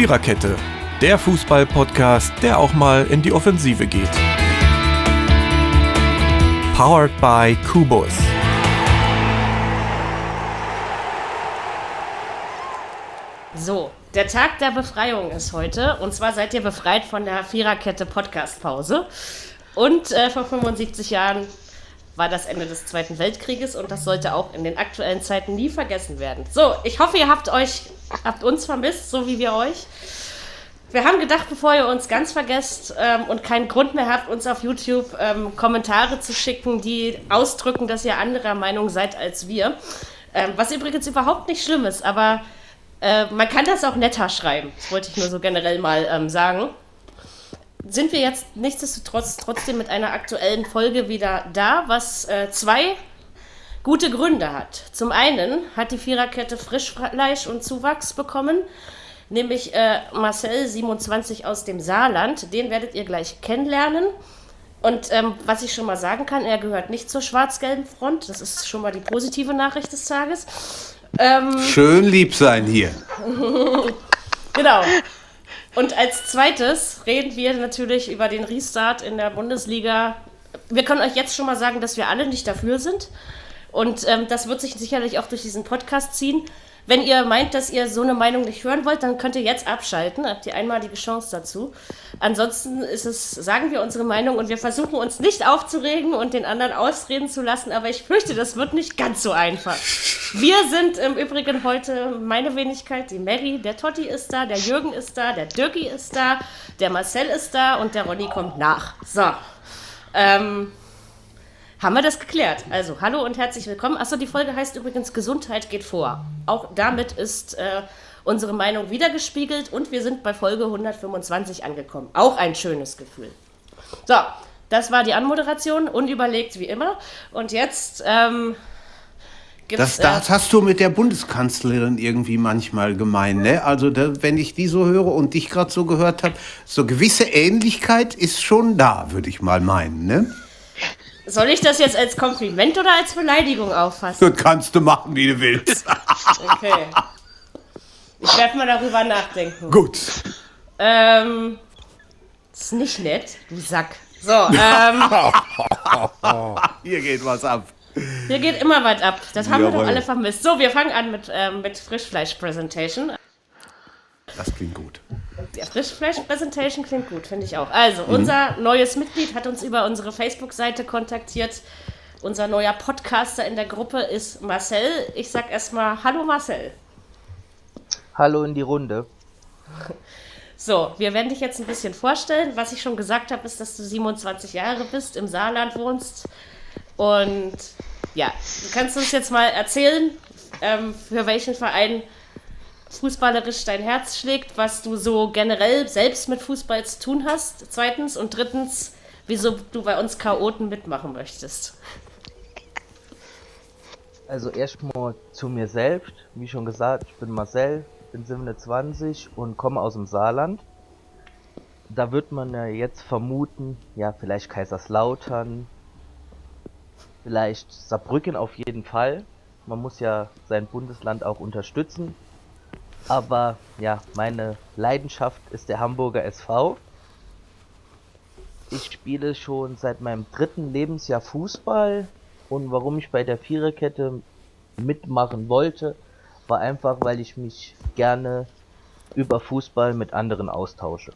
Viererkette, der Fußball-Podcast, der auch mal in die Offensive geht. Powered by Kubus. So, der Tag der Befreiung ist heute. Und zwar seid ihr befreit von der Viererkette Podcast-Pause. Und äh, vor 75 Jahren war das Ende des Zweiten Weltkrieges und das sollte auch in den aktuellen Zeiten nie vergessen werden. So, ich hoffe, ihr habt euch, habt uns vermisst, so wie wir euch. Wir haben gedacht, bevor ihr uns ganz vergesst ähm, und keinen Grund mehr habt, uns auf YouTube ähm, Kommentare zu schicken, die ausdrücken, dass ihr anderer Meinung seid als wir. Ähm, was übrigens überhaupt nicht schlimm ist, aber äh, man kann das auch netter schreiben. Das wollte ich nur so generell mal ähm, sagen sind wir jetzt nichtsdestotrotz trotzdem mit einer aktuellen Folge wieder da, was äh, zwei gute Gründe hat. Zum einen hat die Viererkette Frischfleisch und Zuwachs bekommen, nämlich äh, Marcel 27 aus dem Saarland. Den werdet ihr gleich kennenlernen. Und ähm, was ich schon mal sagen kann, er gehört nicht zur schwarz-gelben Front. Das ist schon mal die positive Nachricht des Tages. Ähm, Schön lieb sein hier. genau. Und als zweites reden wir natürlich über den Restart in der Bundesliga. Wir können euch jetzt schon mal sagen, dass wir alle nicht dafür sind. Und ähm, das wird sich sicherlich auch durch diesen Podcast ziehen. Wenn ihr meint, dass ihr so eine Meinung nicht hören wollt, dann könnt ihr jetzt abschalten. Habt ihr einmalige Chance dazu. Ansonsten ist es, sagen wir unsere Meinung und wir versuchen uns nicht aufzuregen und den anderen ausreden zu lassen. Aber ich fürchte, das wird nicht ganz so einfach. Wir sind im Übrigen heute meine Wenigkeit, die Mary. Der Totti ist da, der Jürgen ist da, der Dirki ist da, der Marcel ist da und der Ronny kommt nach. So. Ähm, haben wir das geklärt. Also, hallo und herzlich willkommen. Achso, die Folge heißt übrigens Gesundheit geht vor. Auch damit ist äh, unsere Meinung wiedergespiegelt und wir sind bei Folge 125 angekommen. Auch ein schönes Gefühl. So, das war die Anmoderation, unüberlegt wie immer. Und jetzt. Ähm, das, das äh, hast du mit der Bundeskanzlerin irgendwie manchmal gemein, ne? Also da, wenn ich die so höre und dich gerade so gehört habe, so gewisse Ähnlichkeit ist schon da, würde ich mal meinen, ne? Soll ich das jetzt als Kompliment oder als Beleidigung auffassen? Das kannst du machen, wie du willst. okay. Ich werde mal darüber nachdenken. Gut. Ähm, das ist nicht nett, du Sack. So, ähm. Hier geht was ab. Hier geht immer was ab. Das haben Jawohl. wir doch alle vermisst. So, wir fangen an mit, ähm, mit Frischfleisch-Präsentation. Das klingt gut. Der Frischfleisch-Präsentation klingt gut, finde ich auch. Also, mhm. unser neues Mitglied hat uns über unsere Facebook-Seite kontaktiert. Unser neuer Podcaster in der Gruppe ist Marcel. Ich sag erstmal Hallo Marcel. Hallo in die Runde. So, wir werden dich jetzt ein bisschen vorstellen. Was ich schon gesagt habe, ist, dass du 27 Jahre bist, im Saarland wohnst. Und ja, du kannst uns jetzt mal erzählen, ähm, für welchen Verein fußballerisch dein Herz schlägt, was du so generell selbst mit Fußball zu tun hast, zweitens und drittens, wieso du bei uns Chaoten mitmachen möchtest. Also erstmal zu mir selbst, wie schon gesagt, ich bin Marcel, bin 27 und komme aus dem Saarland. Da wird man ja jetzt vermuten, ja vielleicht Kaiserslautern, vielleicht Saarbrücken auf jeden Fall. Man muss ja sein Bundesland auch unterstützen. Aber ja, meine Leidenschaft ist der Hamburger SV. Ich spiele schon seit meinem dritten Lebensjahr Fußball und warum ich bei der Viererkette mitmachen wollte, war einfach, weil ich mich gerne über Fußball mit anderen austausche.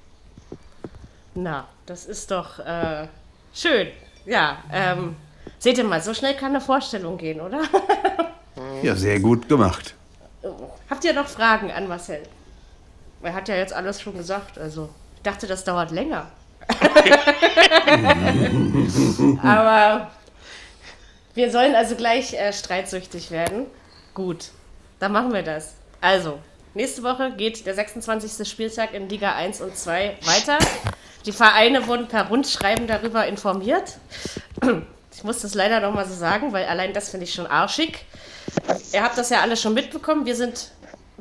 Na, das ist doch äh, schön. Ja, ähm, seht ihr mal, so schnell kann eine Vorstellung gehen, oder? ja, sehr gut gemacht. Habt ihr noch Fragen an Marcel? Er hat ja jetzt alles schon gesagt, also ich dachte, das dauert länger. Aber wir sollen also gleich äh, streitsüchtig werden. Gut, dann machen wir das. Also, nächste Woche geht der 26. Spieltag in Liga 1 und 2 weiter. Die Vereine wurden per Rundschreiben darüber informiert. Ich muss das leider nochmal so sagen, weil allein das finde ich schon arschig. Ihr habt das ja alle schon mitbekommen. Wir sind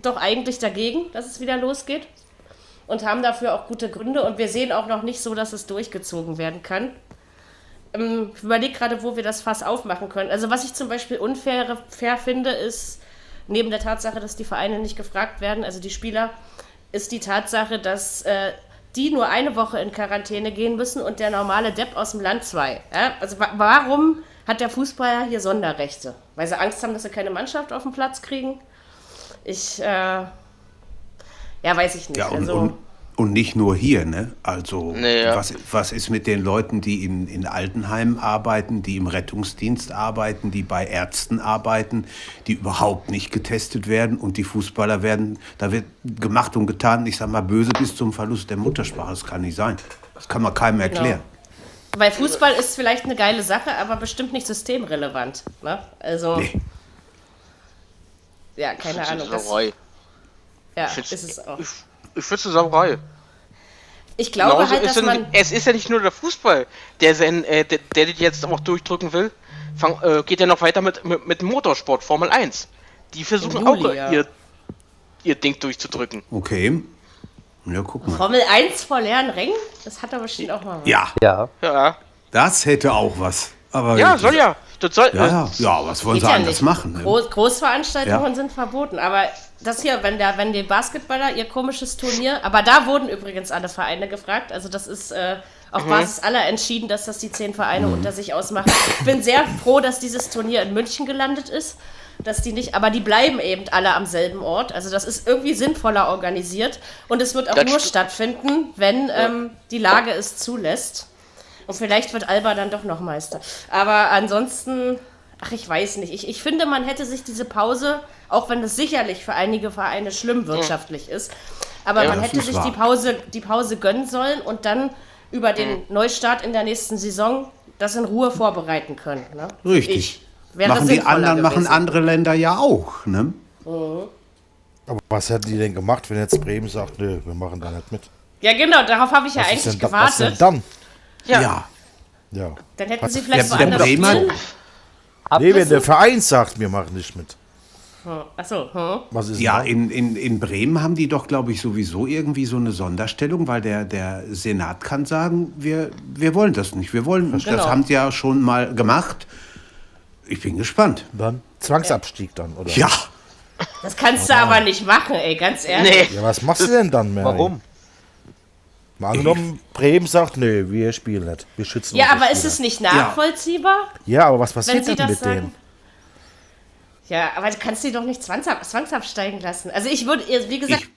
doch eigentlich dagegen, dass es wieder losgeht. Und haben dafür auch gute Gründe. Und wir sehen auch noch nicht so, dass es durchgezogen werden kann. Ähm, ich überlege gerade, wo wir das Fass aufmachen können. Also, was ich zum Beispiel unfair fair finde, ist, neben der Tatsache, dass die Vereine nicht gefragt werden, also die Spieler, ist die Tatsache, dass äh, die nur eine Woche in Quarantäne gehen müssen und der normale Depp aus dem Land zwei. Ja? Also wa warum hat der Fußballer hier Sonderrechte? Weil sie Angst haben, dass sie keine Mannschaft auf den Platz kriegen? Ich, äh, ja, weiß ich nicht. Ja, und, also, und, und nicht nur hier, ne? Also, Nee, ja. was, was ist mit den Leuten, die in, in Altenheimen arbeiten, die im Rettungsdienst arbeiten, die bei Ärzten arbeiten, die überhaupt nicht getestet werden und die Fußballer werden, da wird gemacht und getan, ich sag mal, böse bis zum Verlust der Muttersprache. Das kann nicht sein. Das kann man keinem erklären. Weil Fußball ist vielleicht eine geile Sache, aber bestimmt nicht systemrelevant. Ne? Also, Nee. ja, keine Ahnung. Das, Sauerei. ja, Ich ist es auch. Ich, ich finde es Sauerei. Ich glaube Genauso halt, ist dass denn- man. es ist ja nicht nur der Fußball, der, sein, äh, der, der das jetzt auch durchdrücken will. Fang, äh, geht ja noch weiter mit, mit, mit Motorsport, Formel 1. Die versuchen Juli, auch ja. ihr, ihr Ding durchzudrücken. Okay. Ja, guck mal. Formel 1 vor leeren Rängen? Das hat er bestimmt auch mal was. Ja, Ja, Ja, das hätte auch was. Aber ja soll ja. Das soll, Ja, ja, ja, was wollen sie ja anders nicht. machen? Ne? Groß, Großveranstaltungen Ja. sind verboten. Aber das hier, wenn, der, wenn die Basketballer ihr komisches Turnier. Aber da wurden übrigens alle Vereine gefragt. Also, das ist äh, auf Basis aller entschieden, dass das die zehn Vereine unter sich ausmachen. Ich bin sehr froh, dass dieses Turnier in München gelandet ist. Dass die nicht, aber die bleiben eben alle am selben Ort. Also das ist irgendwie sinnvoller organisiert und es wird auch Das nur st- stattfinden, wenn ähm, die Lage es zulässt. Und vielleicht wird Alba dann doch noch Meister. Aber ansonsten, ach, ich weiß nicht. Ich, ich finde, man hätte sich diese Pause, auch wenn es sicherlich für einige Vereine schlimm wirtschaftlich ist, aber Ja, man hätte sich wahr. die Pause, die Pause gönnen sollen und dann über den Neustart in der nächsten Saison das in Ruhe vorbereiten können. Ne? Richtig. Ich. Wäre Machen die anderen, machen andere Länder ja auch. Ne? Aber was hätten die denn gemacht, wenn jetzt Bremen sagt, nö, wir machen da nicht mit? Ja, genau, darauf habe ich ja Was ist eigentlich denn, da, was denn gewartet. dann? ja. ja. Ja. Dann hätten Was- sie vielleicht der woanders Bremer-. Nee, wenn der Verein sagt, wir machen nicht mit. Achso, hm. Was ist Ja, in, in, in Bremen haben die doch, glaube ich, sowieso irgendwie so eine Sonderstellung, weil der, der Senat kann sagen, wir, wir wollen das nicht. Wir wollen, das Genau. haben sie ja schon mal gemacht. Ich bin gespannt. da? Dann Zwangsabstieg dann, oder? Ja, Das kannst du aber nicht machen, ey, ganz ehrlich. Nee. Ja, was machst du denn dann, Mary? warum? Mal angenommen, Bremen sagt, nö, wir spielen nicht. Wir schützen Ja, aber ist es nicht nachvollziehbar, Ja, aber was passiert sie denn mit denen? sagen? Ja, aber du kannst sie doch nicht zwangsab zwangsabsteigen lassen. Also ich würde, wie gesagt, ich,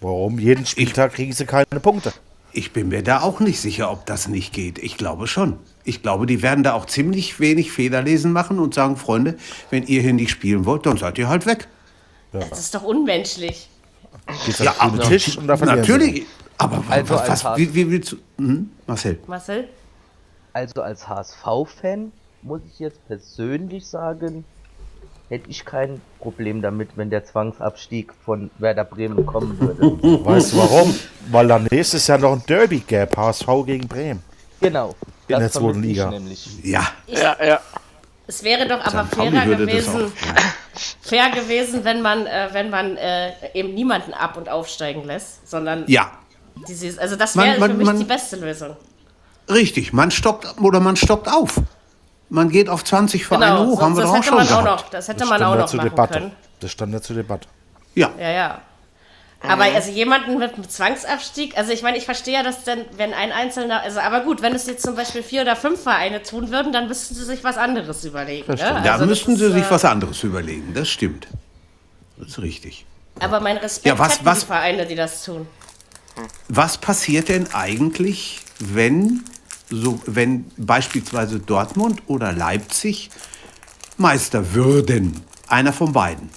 Warum? Jeden Spieltag kriegen sie keine Punkte. ich bin mir da auch nicht sicher, ob das nicht geht. Ich glaube schon. Ich glaube, die werden da auch ziemlich wenig Federlesen machen und sagen, Freunde, wenn ihr hier nicht spielen wollt, dann seid ihr halt weg. das ist doch unmenschlich. Geht's Ja, aber Tisch und da. Natürlich. Aber Also was, was, wie, wie willst du... Hm? Marcel? Marcel? Also als HSV-Fan muss ich jetzt persönlich sagen, hätte ich kein Problem damit, wenn der Zwangsabstieg von Werder Bremen kommen würde. Weißt du warum? Weil dann nächstes Jahr noch ein Derby gäbe, HSV gegen Bremen. genau. In der zweiten Liga. nämlich. Ja, Ja, ja. Es wäre doch aber fairer gewesen, fair gewesen, wenn man, äh, wenn man äh, eben niemanden ab- und aufsteigen lässt, sondern Ja, dieses, also das wäre man- für mich man- die beste Lösung. richtig. Man stockt oder man stockt auf. Man geht auf 20 Vereine Genau, hoch, haben wir das doch auch hätte schon man auch noch, das hätte Das man stand auch noch zur machen Debatte. können. Das stand ja zur Debatte. Ja, Ja, ja. Aber also jemanden mit einem Zwangsabstieg, also ich meine, ich verstehe ja, dass dann, wenn ein Einzelner, also aber gut, wenn es jetzt zum Beispiel vier oder fünf Vereine tun würden, dann müssten sie sich was anderes überlegen. Ne? da Also das müssten ist, sie sich äh, was anderes überlegen. Das stimmt. Das ist richtig. Aber mein Respekt Ja, was- was- die Vereine, die das tun. Was passiert denn eigentlich, wenn, so, wenn beispielsweise Dortmund oder Leipzig Meister würden? Einer von beiden.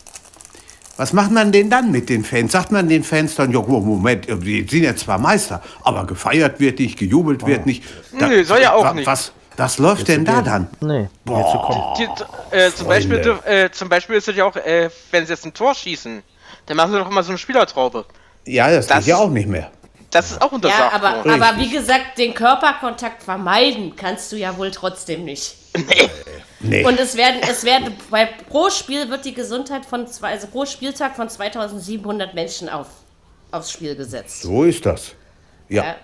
Was macht man denn dann mit den Fans? Sagt man den Fans dann, ja, Moment, die sind ja zwar Meister, aber gefeiert wird nicht, gejubelt wird nicht. Nö, soll ja auch nicht. Was, was läuft denn da dann? Nee. Die, äh, zum, Beispiel, äh, zum Beispiel ist es ja auch, äh, wenn sie jetzt ein Tor schießen, dann machen sie doch immer so eine Spielertraube. Ja, das, Das- geht ja auch nicht mehr. Das ist auch Ja, untersagt aber, worden. aber wie gesagt, den Körperkontakt vermeiden kannst du ja wohl trotzdem nicht. Nee. Und es werden, es werden, bei pro Spiel wird die Gesundheit von zwei, also pro Spieltag von 2700 Menschen auf, aufs Spiel gesetzt. so ist das. Ja. Ja.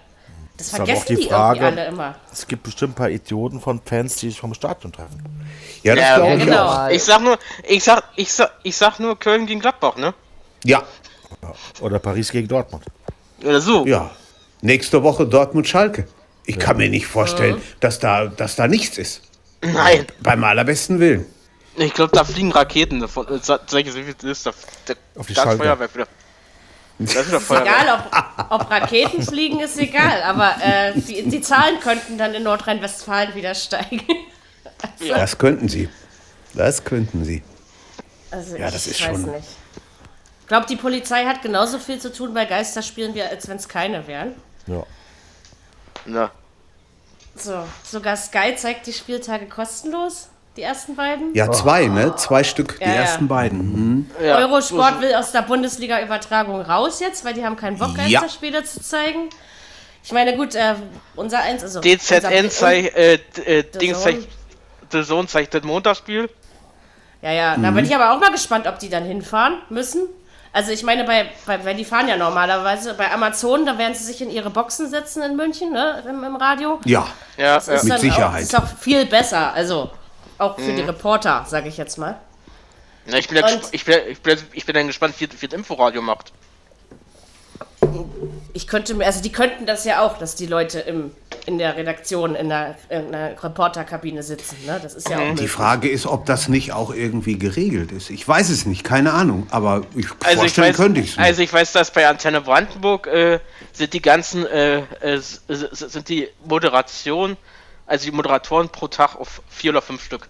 Das aber vergessen auch die die Frage- irgendwie alle immer. Es gibt bestimmt ein paar Idioten von Fans, die sich vom Stadion treffen. Ja, das Ja, glaube ich genau. auch. Ich sag nur, ich sag, ich sag, ich sag nur Köln gegen Gladbach, ne? Ja, Oder Paris gegen Dortmund. Oder so. Ja. Nächste Woche Dortmund-Schalke. Ich kann mir nicht vorstellen, dass, da, dass da nichts ist. Nein. Beim allerbesten Willen. Ich glaube, da fliegen Raketen davon. Sa- Sag ich wie es ist. Da, da, Auf die Schalke. Feuerwehr wieder. Da ist wieder Ist Feuerwehr. egal, ob, ob Raketen fliegen, ist egal. Aber äh, die, die Zahlen könnten dann in Nordrhein-Westfalen wieder steigen. Das könnten sie. Das könnten sie. Also Ja, ich das ist weiß schon- nicht. Ich glaube, die Polizei hat genauso viel zu tun bei Geisterspielen, wie als wenn es keine wären. Ja. Na, So, sogar Sky zeigt die Spieltage kostenlos, die ersten beiden. Ja, zwei, ne? Zwei Stück, die Ja, ja. ersten beiden. Mhm. ja. Eurosport will aus der Bundesliga-Übertragung raus jetzt, weil die haben keinen Bock, Ja. Geisterspiele zu zeigen. Ich meine, gut, äh, unser eins, also DZN unser- zeigt, äh, äh, Dings zeigt, The Zone zeigt das Montagsspiel. Ja, ja, da bin ich aber auch mal gespannt, ob die dann hinfahren müssen. Also ich meine, bei, bei, weil die fahren ja normalerweise bei Amazon, da werden sie sich in ihre Boxen setzen in München, ne, im, im Radio. Ja. Ja, Das ist ja. Mit Sicherheit. Auch, das ist auch viel besser, also auch für Mhm. die Reporter, sage ich jetzt mal. Na, ich, bin ja ich, bin, ich, bin, ich bin dann gespannt, wie, wie das Inforadio macht. Ich könnte mir, also die könnten das ja auch, dass die Leute im, in der Redaktion, in der, in der Reporterkabine sitzen, ne? Das ist ja auch Die möglich. Frage ist, ob das nicht auch irgendwie geregelt ist. Ich weiß es nicht, keine Ahnung. Aber ich Also ich, vorstellen weiß, könnte ich es also ich weiß, dass bei Antenne Brandenburg äh, sind die ganzen, äh, äh, sind die Moderation, also die Moderatoren pro Tag auf vier oder fünf Stück.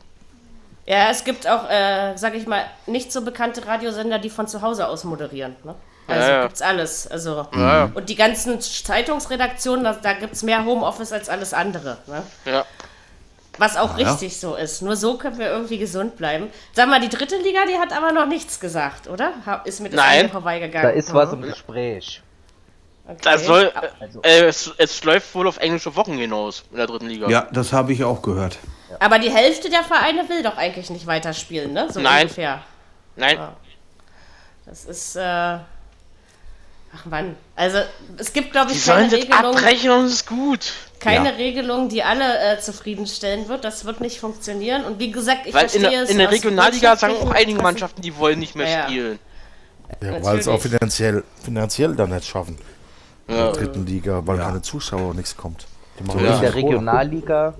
Ja, es gibt auch, äh, sag ich mal, nicht so bekannte Radiosender, die von zu Hause aus moderieren. Ne? Also Ja, ja. gibt's alles. Also Ja. und die ganzen Zeitungsredaktionen, da, da gibt's mehr Homeoffice als alles andere. Ne? Ja. Was auch Ja. richtig so ist. Nur so können wir irgendwie gesund bleiben. Sag mal, die dritte Liga, die hat aber noch nichts gesagt, oder? Ist das Nein. vorbeigegangen. Da ist was Mhm. im Gespräch. Okay. Das soll, Also- äh, es, es läuft wohl auf englische Wochen hinaus in der dritten Liga. Ja, das habe ich auch gehört. Aber die Hälfte der Vereine will doch eigentlich nicht weiterspielen, ne? So Nein. ungefähr. Nein, Das ist, äh. Ach Mann. Also, es gibt, glaube die ich, sollen keine Regelung, abbrechen und es ist gut. keine Ja. Regelung, die alle äh, zufriedenstellen wird. Das wird nicht funktionieren. Und wie gesagt, ich Weil in, verstehe der- es in der aus Regionalliga sagen auch einige. Mannschaften, die wollen nicht mehr Ja, spielen. ja weil es auch finanziell, finanziell dann nicht schaffen. In Ja. der dritten Liga, weil Ja. keine Zuschauer und nichts kommt. Die machen Ja. In der. Regionalliga,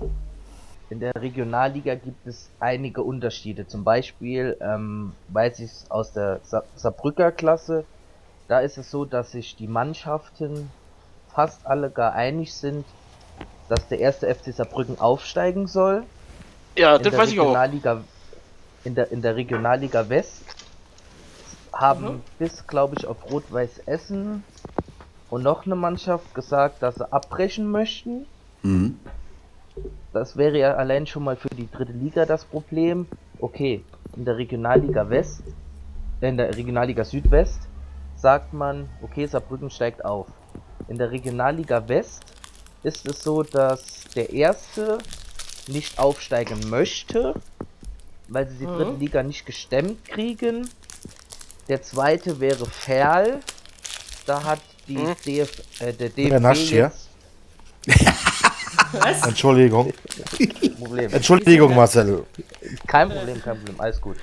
in der Regionalliga gibt es einige Unterschiede. Zum Beispiel ähm, weiß ich aus der Sa Saarbrücker Klasse, da ist es so, dass sich die Mannschaften fast alle gar einig sind, dass der erste FC Saarbrücken aufsteigen soll. Ja, in das der weiß ich auch. Regionalliga, in der in der Regionalliga West haben Mhm. bis glaube ich auf Rot-Weiß Essen und noch eine Mannschaft gesagt, dass sie abbrechen möchten. Mhm. Das wäre ja allein schon mal für die dritte Liga das Problem. Okay, in der Regionalliga West, äh, in der Regionalliga Südwest sagt man, okay, Saarbrücken steigt auf. In der Regionalliga West ist es so, dass der erste nicht aufsteigen möchte, weil sie die dritte Liga nicht gestemmt kriegen. Der zweite wäre Ferl. Da hat die Mhm. DF, äh, der Wer DFB nascht hier? jetzt Was? Entschuldigung. Problem. Entschuldigung, Marcel. Kein Problem, kein Problem, alles gut.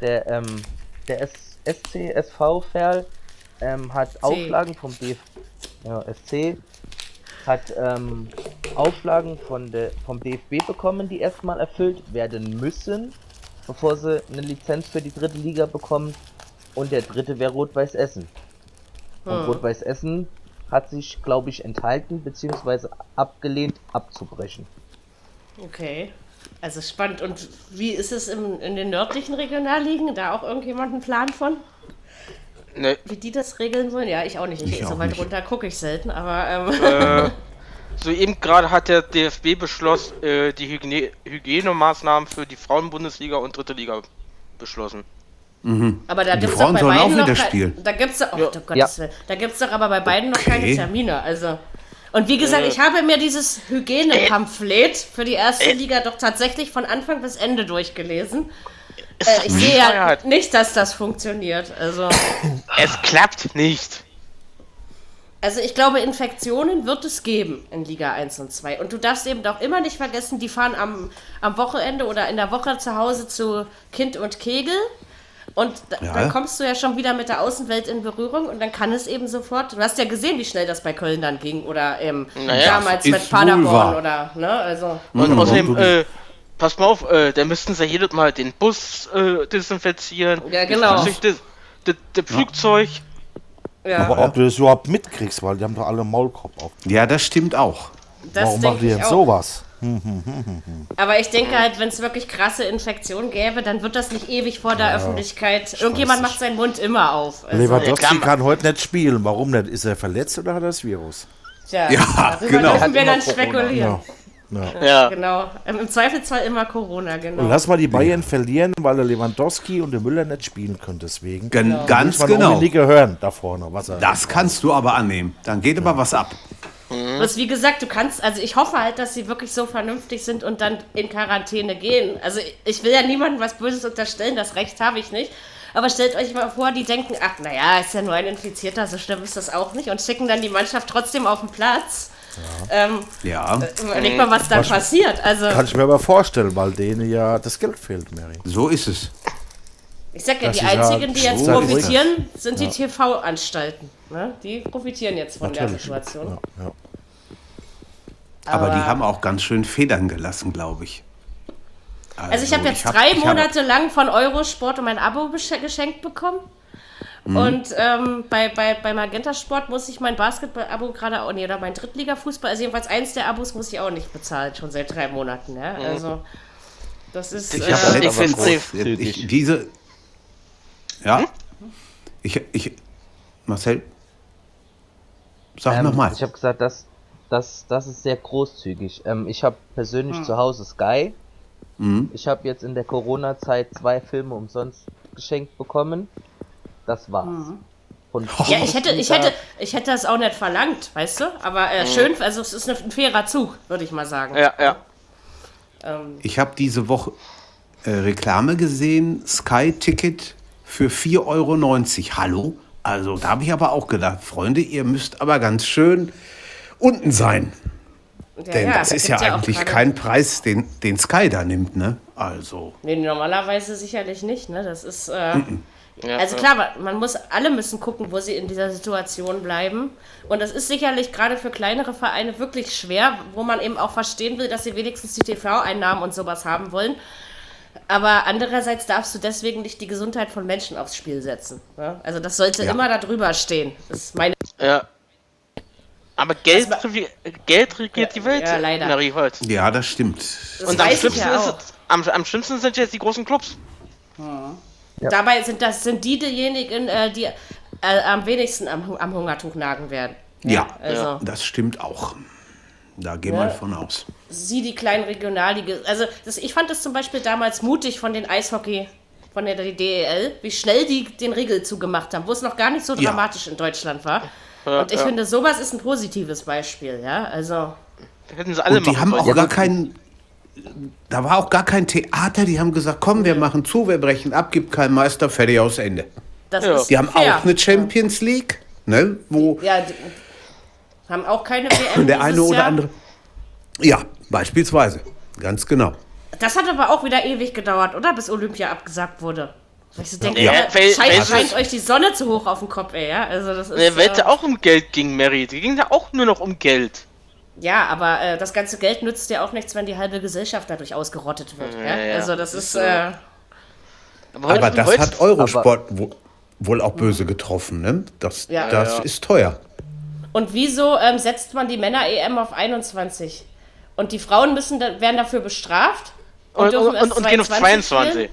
Der, ähm, der S SC SV Ferl ähm, hat Auflagen vom DF ja, SC hat ähm, Auflagen von der, vom DFB bekommen, die erstmal erfüllt werden müssen, bevor sie eine Lizenz für die dritte Liga bekommen. Und der dritte wäre Rot-Weiß Essen. Und Hm. Rot-Weiß Essen hat sich, glaube ich, enthalten bzw. abgelehnt abzubrechen. Okay. Also spannend. Und wie ist es im, in den nördlichen Regionalligen? Da auch irgendjemand einen Plan von? Ne, Wie die das regeln wollen? Ja, ich auch nicht. Ich, Ich so auch weit nicht. runter gucke ich selten, aber ähm, äh, soeben gerade hat der DFB beschlossen, äh, die Hygiene Hygienemaßnahmen für die Frauenbundesliga und dritte Liga beschlossen. Aber da Die gibt's doch bei beiden noch wieder kein- spielen. Da gibt's doch, oh, Ja. oh Willen. Da gibt's doch aber bei beiden noch keine. Termine. Also und wie gesagt, ich habe mir dieses Hygienepamphlet für die erste Liga doch tatsächlich von Anfang bis Ende durchgelesen. Äh, ich sehe ja nicht, dass das funktioniert. Also, Es klappt nicht. also ich glaube, Infektionen wird es geben in Liga 1 und 2. Und du darfst eben doch immer nicht vergessen, die fahren am, am Wochenende oder in der Woche zu Hause zu Kind und Kegel. Und da, ja. dann kommst du ja schon wieder mit der Außenwelt in Berührung und dann kann es eben sofort. Du hast ja gesehen, wie schnell das bei Köln dann ging oder ähm, naja, damals mit Paderborn oder ne, also. Und mhm. außerdem, äh, pass mal auf, äh, da müssten sie jedes Mal den Bus äh, desinfizieren. Ja, genau. Das, das, das Flugzeug. Ja. Aber ob du das überhaupt mitkriegst, weil die haben doch alle Maulkorb auf. Ja, das stimmt auch. Das Warum machen die denn sowas? Aber ich denke halt, wenn es wirklich krasse Infektionen gäbe, dann wird das nicht ewig vor der ja, Öffentlichkeit. Irgendjemand macht seinen Mund immer auf. Also. Lewandowski kann heute nicht spielen. Warum nicht? Ist er verletzt oder hat er das Virus? Tja, ja, genau. dürfen wir dann spekulieren. Ja. Ja. Genau. Im Zweifelsfall immer Corona, genau. Und lass mal die Bayern verlieren, weil der Lewandowski und der Müller nicht spielen können. Deswegen. Genau. Ganz genau. nicht hören da vorne. Was das kannst du aber annehmen. Dann geht ja. aber was ab. Mhm. Was, wie gesagt, du kannst, also ich hoffe halt, dass sie wirklich so vernünftig sind und dann in Quarantäne gehen. Also ich will ja niemandem was Böses unterstellen, das Recht habe ich nicht. Aber stellt euch mal vor, die denken, ach naja, ist ja nur ein Infizierter, so schlimm ist das auch nicht und schicken dann die Mannschaft trotzdem auf den Platz. Ja. Ähm, ja. Überleg mal, was da passiert. Also, kann ich mir aber vorstellen, weil denen ja das Geld fehlt, Mary. So ist es. Ich sag ja, das die einzigen, die jetzt so profitieren, sind die TV-Anstalten. Ne? Die profitieren jetzt von Natürlich. der Situation. Ja, ja. Aber, Aber, die haben auch ganz schön Federn gelassen, glaube ich. Also, also, ich habe jetzt ich hab, drei Monate hab, lang von Eurosport um ein Abo geschenkt bekommen. Mhm. Und ähm, bei, bei, bei Magenta Sport muss ich mein Basketball-Abo gerade auch, nee, oder mein Drittliga-Fußball, also jedenfalls eins der Abos muss ich auch nicht bezahlen, schon seit drei Monaten. Ja? Mhm. Also, das ist. Ich, äh, ich finde ich, diese. Ja. Hm? Ich, ich. Marcel. Sag ähm, nochmal. Ich habe gesagt, das, das, das ist sehr großzügig. Ähm, ich habe persönlich hm. zu Hause Sky. Mhm. Ich habe jetzt in der Corona-Zeit zwei Filme umsonst geschenkt bekommen. Das war's. Mhm. ja, ich hätte, ich hätte, ich hätte das auch nicht verlangt, weißt du? Aber äh, mhm. schön, also es ist ein fairer Zug, würde ich mal sagen. Ja, ja. Ähm. Ich habe diese Woche äh, Reklame gesehen, Sky-Ticket für 4,90 Euro. Hallo? Also da habe ich aber auch gedacht, Freunde, ihr müsst aber ganz schön unten sein. Ja, Denn ja, das ist ja, ja eigentlich kein Preis, den, den Sky da nimmt, ne? Also. Nee, normalerweise sicherlich nicht, ne? Das ist. Äh, mm -mm. Also klar, man muss, alle müssen gucken, wo sie in dieser Situation bleiben. Und das ist sicherlich gerade für kleinere Vereine wirklich schwer, wo man eben auch verstehen will, dass sie wenigstens die TV-Einnahmen und sowas haben wollen. Aber andererseits darfst du deswegen nicht die Gesundheit von Menschen aufs Spiel setzen. Ne? Also das sollte ja. immer da drüber stehen. Das ist meine. Ja. Aber Geld, war, Geld regiert ja, die Welt, ja, leider. Mary Holt. Ja, das stimmt. Das Und am schlimmsten, ja ist, am, am schlimmsten sind jetzt die großen Clubs. Hm. Ja. Dabei sind das sind die diejenigen, äh, die äh, am wenigsten am, am Hungertuch nagen werden. Ja, also. das stimmt auch. Da gehen wir von aus. Sie, die kleinen Regionalliga. Also, das, ich fand das zum Beispiel damals mutig von den Eishockey, von der DEL, wie schnell die den Riegel zugemacht haben, wo es noch gar nicht so dramatisch ja. in Deutschland war. Und ich ja. finde, sowas ist ein positives Beispiel, ja. Also. Hätten sie alle Und die haben auch gar keinen. Da war auch gar kein Theater, die haben gesagt, komm, wir machen zu, wir brechen ab, gibt keinen Meister, fertig aus Ende. Das ja. die haben fair. auch eine Champions League, ne, wo ja, die haben auch keine WM Der eine oder Jahr. andere. Ja, beispielsweise, ganz genau. Das hat aber auch wieder ewig gedauert, oder? Bis Olympia abgesagt wurde. Ich so denke, ja, weil, scheint, scheint euch die Sonne zu hoch auf den Kopf, ey, ja? Also das ist, weil es äh, auch um Geld ging, Mary. Die ging da auch nur noch um Geld. Ja, aber äh, das ganze Geld nützt ja auch nichts, wenn die halbe Gesellschaft dadurch ausgerottet wird. Ja, ja? Also das ist. Äh, aber, aber das hat Eurosport aber, wohl auch böse getroffen, ne? Das, ja. das ist teuer. Und wieso ähm, setzt man die Männer-EM auf 21? Und die Frauen müssen da, werden dafür bestraft und, und, und, und gehen auf 22. Spielen?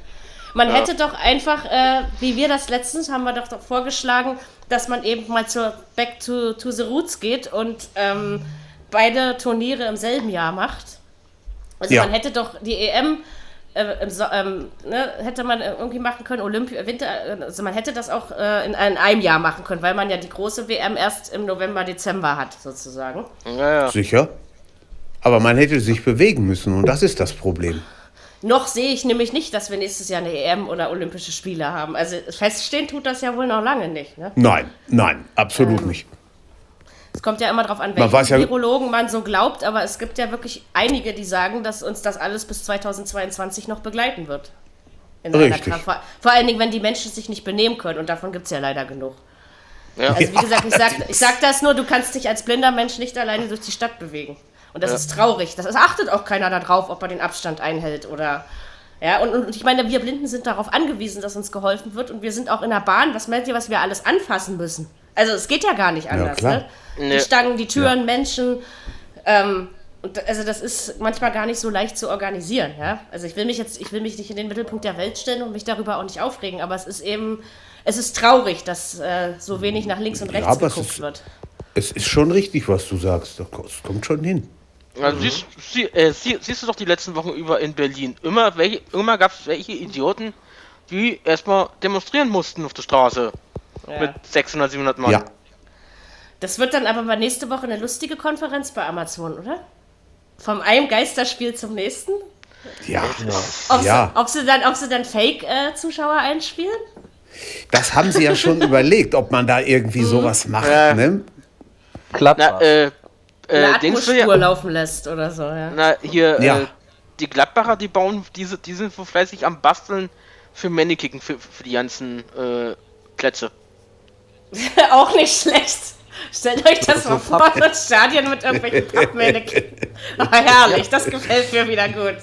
Man ja. hätte doch einfach, äh, wie wir das letztens haben wir doch, doch vorgeschlagen, dass man eben mal zur Back to, to the Roots geht und ähm, beide Turniere im selben Jahr macht. Also ja. man hätte doch die EM äh, so, ähm, ne, hätte man irgendwie machen können, Olympia, Winter, also man hätte das auch äh, in, in, einem Jahr machen können, weil man ja die große WM erst im November, Dezember hat, sozusagen. Ja, ja. Sicher. Aber man hätte sich bewegen müssen und das ist das Problem. Noch sehe ich nämlich nicht, dass wir nächstes Jahr eine EM oder Olympische Spiele haben. Also feststehen tut das ja wohl noch lange nicht. Ne? Nein, nein, absolut ähm, nicht. Es kommt ja immer darauf an, welchen ja, Virologen man so glaubt, aber es gibt ja wirklich einige, die sagen, dass uns das alles bis 2022 noch begleiten wird. Richtig. Kraft. Vor, vor allen Dingen, wenn die Menschen sich nicht benehmen können. Und davon gibt es ja leider genug. Ja. Also wie gesagt, ich sag, ich sag das nur, du kannst dich als blinder Mensch nicht alleine durch die Stadt bewegen. Und das ist traurig. Das achtet auch keiner darauf, ob er den Abstand einhält oder. Ja, und, und ich meine, wir Blinden sind darauf angewiesen, dass uns geholfen wird. Und wir sind auch in der Bahn. Was meint ihr, was wir alles anfassen müssen? Also es geht ja gar nicht anders. klar. ne? Nee. Die Stangen, die Türen, Menschen. Ähm, also das ist manchmal gar nicht so leicht zu organisieren. Ja? Also ich will mich jetzt, ich will mich nicht in den Mittelpunkt der Welt stellen und mich darüber auch nicht aufregen. Aber es ist eben, es ist traurig, dass äh, so wenig nach links und rechts aber es geguckt ist- wird. Es ist schon richtig, was du sagst. Das kommt schon hin. Also siehst, sie, äh, sie, siehst du doch die letzten Wochen über in Berlin. Immer, welche, immer gab es welche Idioten, die erstmal demonstrieren mussten auf der Straße. Ja. Mit 600, 700 Mann. Ja. Das wird dann aber mal nächste Woche eine lustige Konferenz bei Amazon, oder? Vom einem Geisterspiel zum nächsten? Ja. Ob, Ja. sie, ob, sie, dann, ob sie dann Fake-Zuschauer einspielen? Das haben sie ja schon überlegt, ob man da irgendwie sowas macht. Ja. Ne? Klappt. Na, äh, Eine äh, Dings will Atmospur ja, laufen lässt oder so, ja. na, hier, Ja. äh, die Gladbacher, die bauen, diese, die sind so fleißig am Basteln für Mannequin, für, für die ganzen, äh, Plätze. Auch nicht schlecht. Stellt euch das So mal vor, Pappe. ein Stadion mit irgendwelchen Pappmännchen. Aber herrlich, das gefällt mir wieder gut.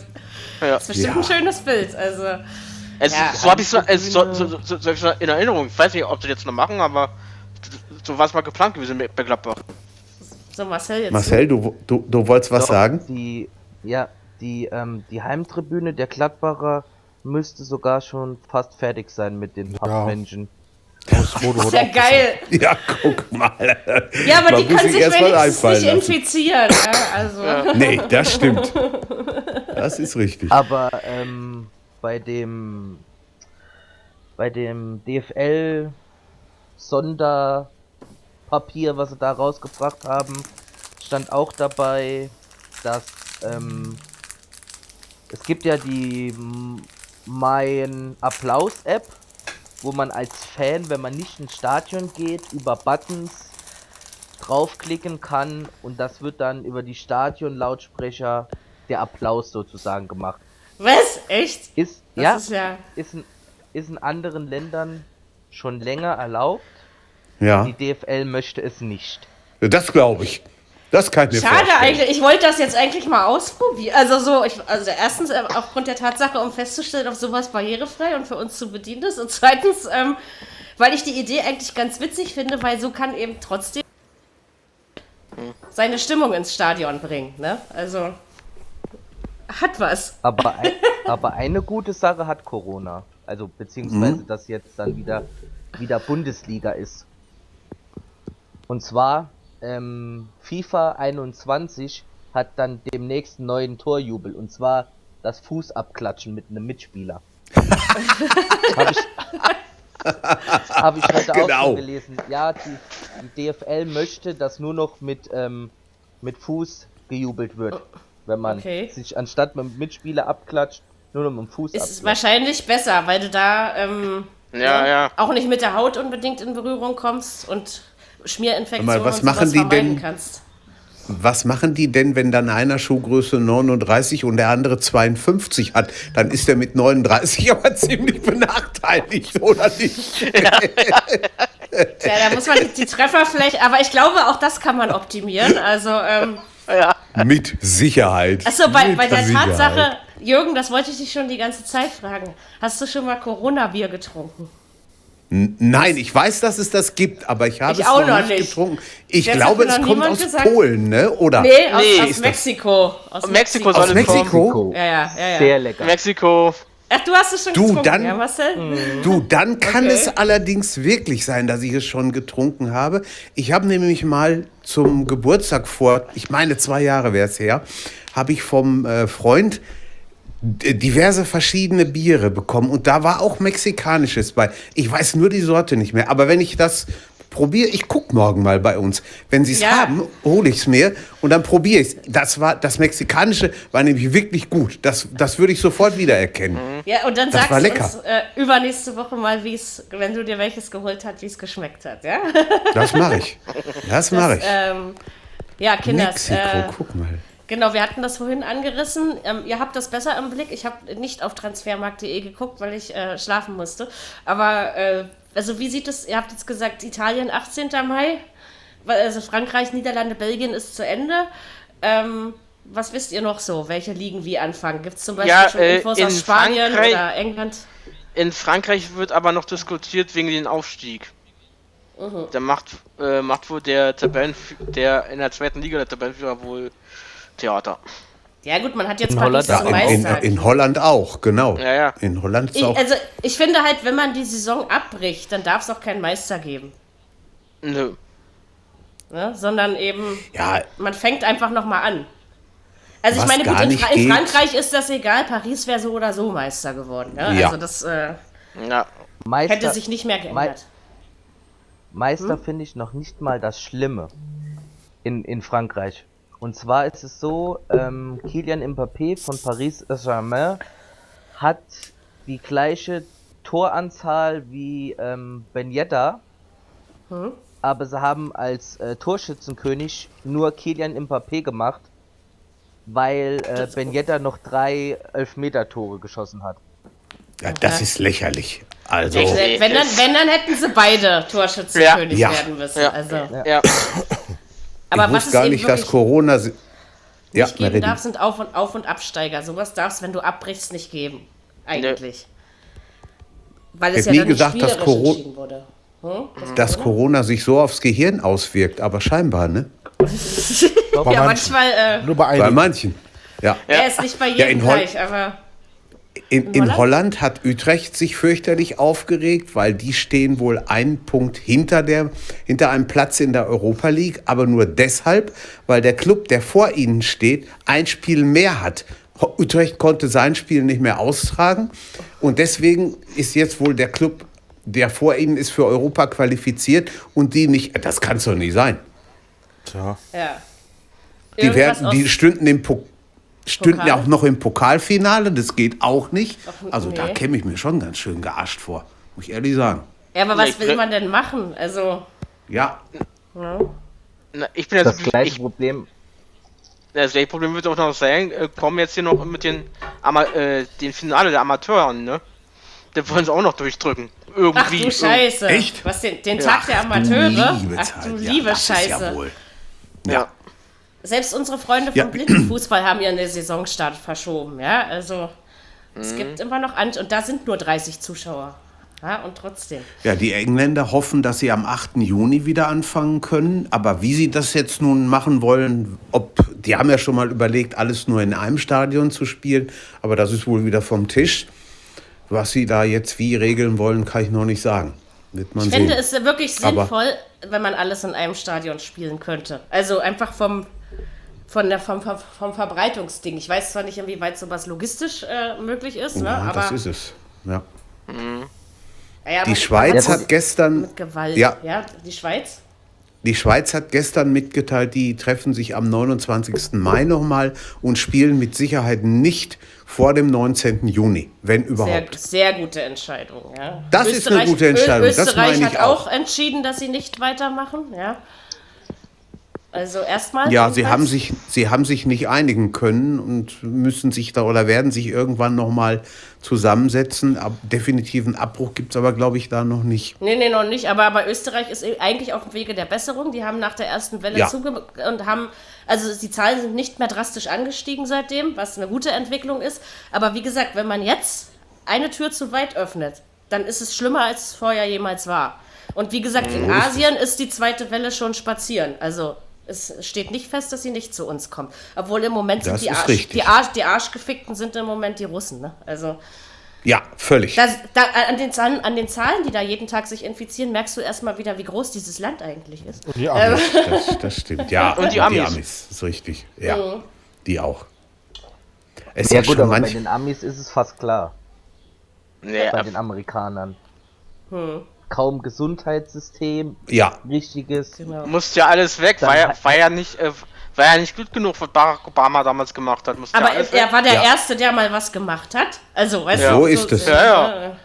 Ja. Das ist bestimmt Ja. ein schönes Bild. Also, Es, Ja, so habe ich so, es, so, so, so, so, so in Erinnerung. Ich weiß nicht, ob sie jetzt noch machen, aber so war es mal geplant gewesen bei Gladbach. so Marcel jetzt. Marcel, du, du, du wolltest was sagen? Die, ja, die, ähm, die Heimtribüne der Gladbacher müsste sogar schon fast fertig sein mit den Pappmenschen. Modo Ist ja geil. Ja, guck mal. Ja, aber Man die können sich wenigstens nicht infizieren. Ja, also. Nee, das stimmt. Das ist richtig. Aber ähm, bei dem bei dem DFL Sonderpapier, was sie da rausgebracht haben, stand auch dabei, dass ähm, es gibt ja die M- Mein Applaus App, wo man als Fan, wenn man nicht ins Stadion geht, über Buttons draufklicken kann und das wird dann über die Stadion-Lautsprecher der Applaus sozusagen gemacht. Was? Echt? Ist, Das ja, ist ja. ist, in, ist in anderen Ländern schon länger erlaubt. Ja, Die DFL möchte es nicht. das glaube ich. Das kann ich mir Schade vorstellen. eigentlich. Ich wollte das jetzt eigentlich mal ausprobieren. Also so, ich, also erstens äh, aufgrund der Tatsache, um festzustellen, ob sowas barrierefrei und für uns zu bedienen ist. Und zweitens, ähm, weil ich die Idee eigentlich ganz witzig finde, weil so kann eben trotzdem seine Stimmung ins Stadion bringen. Ne? Also hat was. Aber, ein, aber eine gute Sache hat Corona. Also beziehungsweise, dass jetzt dann wieder, wieder Bundesliga ist. Und zwar, ähm, FIFA 21 hat dann demnächst einen neuen Torjubel. Und zwar das Fußabklatschen mit einem Mitspieler. Habe ich, hab ich heute auch Genau. schon gelesen. Ja, die, die DFL möchte, dass nur noch mit, ähm, mit Fuß gejubelt wird. Wenn man Okay. sich anstatt mit dem Mitspieler abklatscht, nur noch mit dem Fuß Ist abklatscht. wahrscheinlich besser, weil du da ähm, Ja, ne, ja. auch nicht mit der Haut unbedingt in Berührung kommst und Schmierinfektionen Aber was und sowas machen die vermeiden denn- kannst. Was machen die denn, wenn dann einer Schuhgröße 39 und der andere 52 hat? Dann ist er mit 39 aber ziemlich benachteiligt, oder nicht? Ja, da muss man die Trefferfläche, aber ich glaube, auch das kann man optimieren. Also, ähm, Ja. Mit Sicherheit. achso, bei, bei der Sicherheit. Tatsache, Jürgen, das wollte ich dich schon die ganze Zeit fragen. Hast du schon mal Corona-Bier getrunken? Nein, ich weiß, dass es das gibt, aber ich habe Ich es auch noch noch nicht, getrunken. Ich Jetzt glaube, es kommt aus gesagt. Polen, ne? Oder? Nee, aus, Nee. aus Mexiko. Aus Mexiko Aus soll es kommen. Mexiko? Ja, ja, ja, ja. Sehr lecker. Mexiko. Ach, du hast es schon Du, getrunken, dann- ja, Marcel? Du, dann kann Okay. es allerdings wirklich sein, dass ich es schon getrunken habe. Ich habe nämlich mal zum Geburtstag vor, ich meine zwei Jahre wäre es her, habe ich vom äh, Freund diverse verschiedene Biere bekommen und da war auch mexikanisches bei. Ich weiß nur die Sorte nicht mehr, aber wenn ich das probiere, ich guck morgen mal bei uns. Wenn sie es Ja. haben, hole ich es mir und dann probiere ich es. Das war das mexikanische war nämlich wirklich gut. Das das würde ich sofort wiedererkennen. Ja, und dann Das sagst du lecker. uns äh, übernächste Woche mal, wie es, wenn du dir welches geholt hast, wie es geschmeckt hat, ja? Das mache ich. Das mache ich. Ähm, ja, Kinders, Mexiko, äh, guck mal. Genau, wir hatten das vorhin angerissen. Ähm, ihr habt das besser im Blick. Ich habe nicht auf transfermarkt.de geguckt, weil ich äh, schlafen musste. Aber äh, also wie sieht es, ihr habt jetzt gesagt, Italien 18. Mai, also Frankreich, Niederlande, Belgien ist zu Ende. Ähm, was wisst ihr noch so? Welche Ligen wie anfangen? Gibt es zum Beispiel Ja, schon äh, Infos in aus Spanien Frankreich- oder England? In Frankreich wird aber noch diskutiert wegen dem Aufstieg. Mhm. Da macht, äh, macht wohl der Tabellen, der in der zweiten Liga der Tabellenführer wohl Theater. Ja gut, man hat jetzt In Holland Ja, in, in, Meister. in Holland auch, genau. Ja, ja. In Holland ist ich, auch. also ich finde halt, wenn man die Saison abbricht, dann darf es auch keinen Meister geben. Nö. Ne? Sondern eben, ja, man fängt einfach nochmal an. Also ich meine, gut, in, in Frankreich ist das egal, Paris wäre so oder so Meister geworden. Ne? Ja. Also das äh, Ja. Meister, hätte sich nicht mehr geändert. Meister finde ich noch nicht mal das Schlimme in, in Frankreich. Und zwar ist es so, ähm, Kylian Mbappé von Paris Saint-Germain hat die gleiche Toranzahl wie ähm, Ben Yedda, Hm? aber sie haben als äh, Torschützenkönig nur Kylian Mbappé gemacht, weil äh, Ben Yedda noch drei Elfmeter-Tore geschossen hat. ja, das ist lächerlich. Also, wenn, dann, wenn, dann hätten sie beide Torschützenkönig Ja. werden müssen. Ja. Also, Ja. aber ich was gar eben nicht, dass wirklich Corona. Ja, nicht geben Meredith. darf, sind Auf- und Auf- und Absteiger. Sowas darf es, wenn du abbrichst, nicht geben. Eigentlich. Weil es Hätte ja nie gesagt, dass spielerisch Coro- entschieden wurde. Hm? Das dass Corona sich so aufs Gehirn auswirkt, aber scheinbar, ne? Bei ja, manchen. manchmal, äh, Nur bei Bei einigen. manchen. Ja. er ist nicht bei Ja, jedem Hol- gleich, aber In, In in Holland hat Utrecht sich fürchterlich aufgeregt, weil die stehen wohl einen Punkt hinter, der, hinter einem Platz in der Europa League, aber nur deshalb, weil der Club, der vor ihnen steht, ein Spiel mehr hat. Utrecht konnte sein Spiel nicht mehr austragen und deswegen ist jetzt wohl der Club, der vor ihnen ist, für Europa qualifiziert und die nicht. Das kann es doch nicht sein. Tja. ja. Die, werden, die stünden im Pokal. Stünden Pokal? ja auch noch im Pokalfinale, das geht auch nicht. Also da nee. käme ich mir schon ganz schön gearscht vor, muss ich ehrlich sagen. Ja, aber Ja, was will man denn machen? Also, Ja, ja. Na, ich bin ja Das gleiche ich, Problem, Das gleiche Problem wird auch noch sein, äh, kommen jetzt hier noch mit den, Ama äh, den Finale der Amateuren, ne? Da wollen sie auch noch durchdrücken. Irgendwie. Ach du Scheiße. Echt? Was den, den Ja. Tag der Ach, du Amateure? liebe Ach du Ja, liebe das ist Scheiße. Ja wohl. Ja. Selbst unsere Freunde vom Ja. Blindenfußball haben ihren Saisonstart verschoben, ja? Also, es Mhm. gibt immer noch an und da sind nur 30 Zuschauer. Ja, und trotzdem. Ja, die Engländer hoffen, dass sie am 8. Juni wieder anfangen können. Aber wie sie das jetzt nun machen wollen, ob die haben ja schon mal überlegt, alles nur in einem Stadion zu spielen. Aber das ist wohl wieder vom Tisch. Was sie da jetzt wie regeln wollen, kann ich noch nicht sagen. Wird man Ich sehen. finde es wirklich Aber- sinnvoll, wenn man alles in einem Stadion spielen könnte. Also einfach vom, von der, vom, vom, Verbreitungsding. Ich weiß zwar nicht, inwieweit sowas logistisch äh, möglich ist, ne? ja, aber das ist es. Ja. ja, Die Schweiz hat gestern mit Gewalt. Ja. ja, die Schweiz. Die Schweiz hat gestern mitgeteilt, die treffen sich am 29. Mai nochmal und spielen mit Sicherheit nicht vor dem 19. Juni, wenn Sehr, überhaupt. sehr gute Entscheidung, ja. Das ist eine gute Entscheidung, Österreich hat auch. entschieden, dass sie nicht weitermachen, ja. Also erstmal. Ja, sie haben, sich, sie haben sich nicht einigen können und müssen sich da oder werden sich irgendwann nochmal zusammensetzen. Ab, definitiven Abbruch gibt es aber, glaube ich, da noch nicht. Nee, nee, noch nicht. Aber, aber Österreich ist eigentlich auf dem Wege der Besserung. Die haben nach der ersten Welle Ja. zuge und haben, also die Zahlen sind nicht mehr drastisch angestiegen seitdem, was eine gute Entwicklung ist. Aber wie gesagt, wenn man jetzt eine Tür zu weit öffnet, dann ist es schlimmer, als es vorher jemals war. Und wie gesagt, in Asien ist die zweite Welle schon spazieren. Also es steht nicht fest, dass sie nicht zu uns kommt. Obwohl im Moment sind die, Arsch, die, Arsch, die Arschgefickten sind im Moment die Russen. Ne? Also Ja, völlig. das, da, an, den Zahlen, an den Zahlen, die da jeden Tag sich infizieren, merkst du erstmal wieder, wie groß dieses Land eigentlich ist. Und die Amis. Das, das stimmt. Ja, Und die Amis. ist richtig. Ja, Mhm. die auch. Es ja ist gut, schon aber bei manch, den Amis ist es fast klar. Nee, Bei den Amerikanern. Hm. Kaum Gesundheitssystem, ja, richtiges. Genau. musste ja alles weg, war ja, halt- war ja nicht, äh, war ja nicht gut genug, was Barack Obama damals gemacht hat. Musste Aber ja er war der Ja. Erste, der mal was gemacht hat. Also, weißt Ja. du, So ist es. Ja, ja.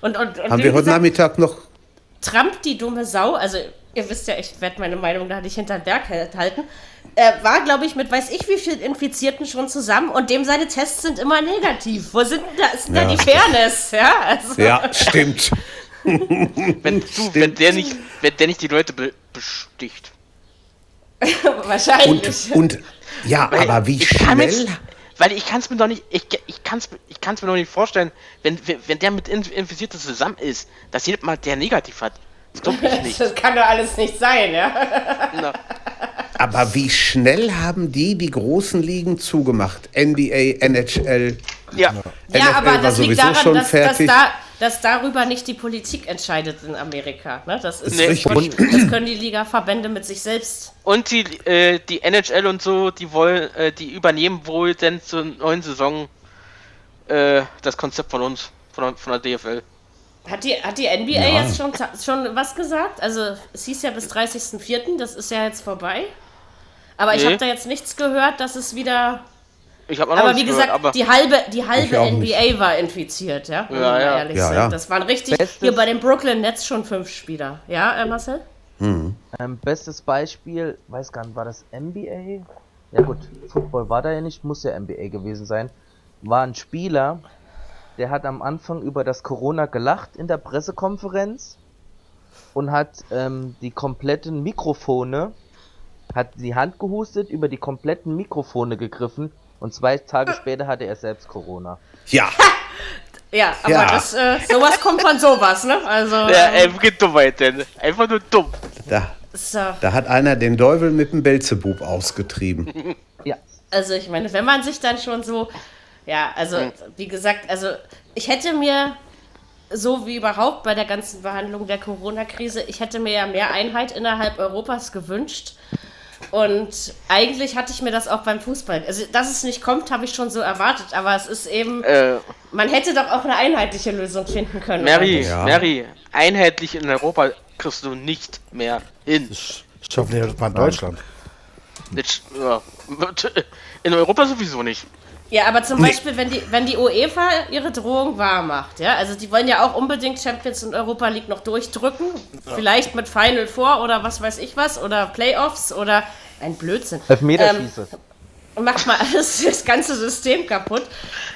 Und, und, und haben wir heute gesagt, Nachmittag noch. Trump, die dumme Sau, also ihr wisst ja, ich werde meine Meinung da nicht hinter den Berg halten, er war, glaube ich, mit weiß ich wie vielen Infizierten schon zusammen und dem seine Tests sind immer negativ. Wo sind da, ist denn ja, da die Fairness? Ja, also. ja stimmt. wenn, du, wenn, der nicht, wenn der nicht die Leute be besticht. Wahrscheinlich. Und, und ja, weil aber wie schnell. Jetzt, weil ich kann es mir doch nicht, ich, ich kann es ich kann's mir doch nicht vorstellen, wenn, wenn der mit Infizierten zusammen ist, dass jeder mal der negativ hat. Das, nicht. das kann doch alles nicht sein, ja. Na. Aber wie schnell haben die die großen Ligen zugemacht? NBA, NHL. Ja, NFL ja aber das liegt daran, dass, dass, da, dass, darüber nicht die Politik entscheidet in Amerika. Ne? Das, ist nee. von, das können die Ligaverbände mit sich selbst. Und die, äh, die NHL und so, die wollen, äh, die übernehmen wohl denn zur neuen Saison äh, das Konzept von uns, von, von der DFL. Hat die, hat die NBA ja. jetzt schon, schon was gesagt? Also es hieß ja bis 30.04., das ist ja jetzt vorbei. Aber nee. ich habe da jetzt nichts gehört, dass es wieder. Ich habe Aber wie gesagt, gehört, aber die halbe, die halbe NBA nicht. war infiziert, ja? Ja, ja. Ehrlich ja, ja. Das waren richtig. Bestes hier bei den Brooklyn Nets schon fünf Spieler. Ja, äh, Marcel? Hm. Ähm, bestes Beispiel, weiß gar nicht, war das NBA? Ja gut, Football war da ja nicht, muss ja NBA gewesen sein. War ein Spieler, der hat am Anfang über das Corona gelacht in der Pressekonferenz und hat ähm, die kompletten Mikrofone hat die Hand gehustet, über die kompletten Mikrofone gegriffen und zwei Tage später hatte er selbst Corona. Ja. ja, aber ja. das, äh, sowas kommt von sowas, ne? Also. Ja, ähm, einfach Dummheit, denn. Einfach nur dumm. Da, so. da hat einer den Teufel mit dem Belzebub ausgetrieben. ja. Also ich meine, wenn man sich dann schon so, ja, also hm. wie gesagt, also ich hätte mir so wie überhaupt bei der ganzen Behandlung der Corona-Krise, ich hätte mir ja mehr Einheit innerhalb Europas gewünscht. Und eigentlich hatte ich mir das auch beim Fußball. Also, dass es nicht kommt, habe ich schon so erwartet. Aber es ist eben. Äh, man hätte doch auch eine einheitliche Lösung finden können. Mary, ja. Mary, einheitlich in Europa kriegst du nicht mehr hin. Das schaffen wir mal in Deutschland. In Europa sowieso nicht. Ja, aber zum nee. Beispiel, wenn die, wenn die UEFA ihre Drohung wahr macht, ja, also die wollen ja auch unbedingt Champions und Europa League noch durchdrücken, ja. vielleicht mit Final Four oder was weiß ich was, oder Playoffs oder ein Blödsinn. Elfmeterschieße. Ähm, macht mal alles das ganze System kaputt.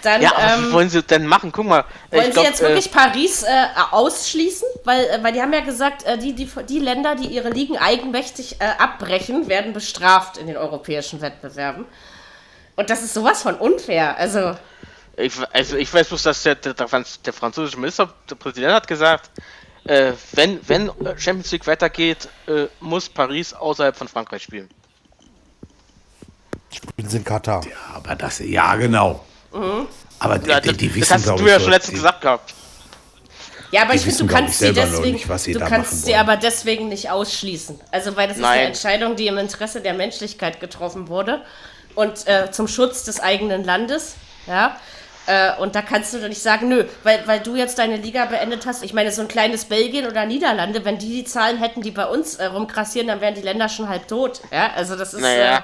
Dann, ja, aber ähm, wie wollen sie denn machen? Guck mal. Wollen glaub, sie jetzt wirklich äh, Paris äh, ausschließen? Weil, äh, weil die haben ja gesagt, äh, die, die, die Länder, die ihre Ligen eigenmächtig äh, abbrechen, werden bestraft in den europäischen Wettbewerben. Und das ist sowas von unfair. Also. Ich, also ich weiß bloß, dass der, der, der französische Ministerpräsident hat gesagt, äh, wenn, wenn Champions League weitergeht, äh, muss Paris außerhalb von Frankreich spielen. Spielen sie in Katar. Ja, aber das, ja, genau. Mhm. Aber die, ja, das, die, die wissen, das hast du ja schon letztens gesagt gehabt. Ja, aber ich finde, du kannst sie deswegen, nicht, du kannst sie aber deswegen nicht ausschließen. Also, weil das ist Nein. eine Entscheidung, die im Interesse der Menschlichkeit getroffen wurde und äh, zum Schutz des eigenen Landes. Ja. Äh, und da kannst du doch nicht sagen, nö, weil, weil du jetzt deine Liga beendet hast. Ich meine, so ein kleines Belgien oder Niederlande, wenn die die Zahlen hätten, die bei uns äh, rumkrassieren, dann wären die Länder schon halb tot. Ja, also das ist. Naja. Äh,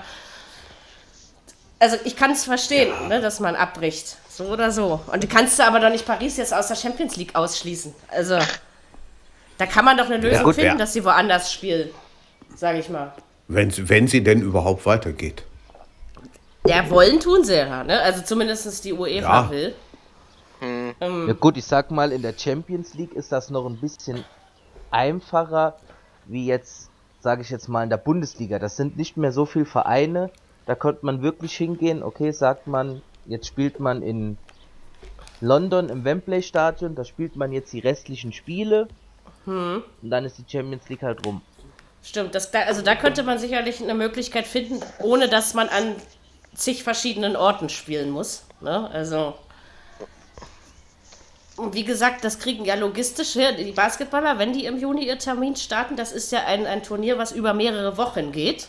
also ich kann es verstehen, ja. ne, dass man abbricht. So oder so. Und du kannst du aber doch nicht Paris jetzt aus der Champions League ausschließen. Also da kann man doch eine Lösung ja, gut, finden, ja. dass sie woanders spielen. Sage ich mal. Wenn, wenn sie denn überhaupt weitergeht. Ja, wollen tun sie ja, ne? Also zumindest die UEFA ja. will. Hm. Ähm. Ja gut, ich sag mal, in der Champions League ist das noch ein bisschen einfacher, wie jetzt, sage ich jetzt mal, in der Bundesliga. Das sind nicht mehr so viele Vereine. Da könnte man wirklich hingehen, okay, sagt man, jetzt spielt man in London im Wembley Stadion, da spielt man jetzt die restlichen Spiele. Hm. Und dann ist die Champions League halt rum. Stimmt, das, also da könnte man sicherlich eine Möglichkeit finden, ohne dass man an zig verschiedenen Orten spielen muss. Ne? Also. Und wie gesagt, das kriegen ja logistisch her. Die Basketballer, wenn die im Juni ihr Termin starten, das ist ja ein, ein Turnier, was über mehrere Wochen geht.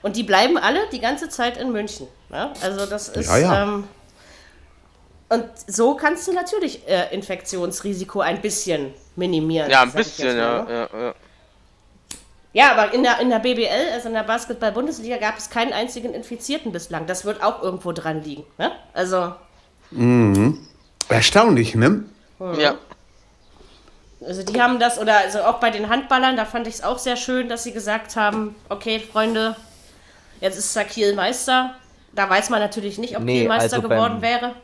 Und die bleiben alle die ganze Zeit in München. Ne? Also das ist. Ja, ja. Ähm, und so kannst du natürlich äh, Infektionsrisiko ein bisschen minimieren. Ja, ein bisschen, mal, ne? ja, ja, ja. Ja, aber in der, in der BBL, also in der Basketball-Bundesliga, gab es keinen einzigen Infizierten bislang. Das wird auch irgendwo dran liegen. Ne? Also. Mhm. Erstaunlich, ne? Mhm. Ja. Also die haben das, oder also auch bei den Handballern, da fand ich es auch sehr schön, dass sie gesagt haben, okay, Freunde, jetzt ist zwar Kiel Meister. Da weiß man natürlich nicht, ob Nee, Kiel Meister also geworden beim- wäre.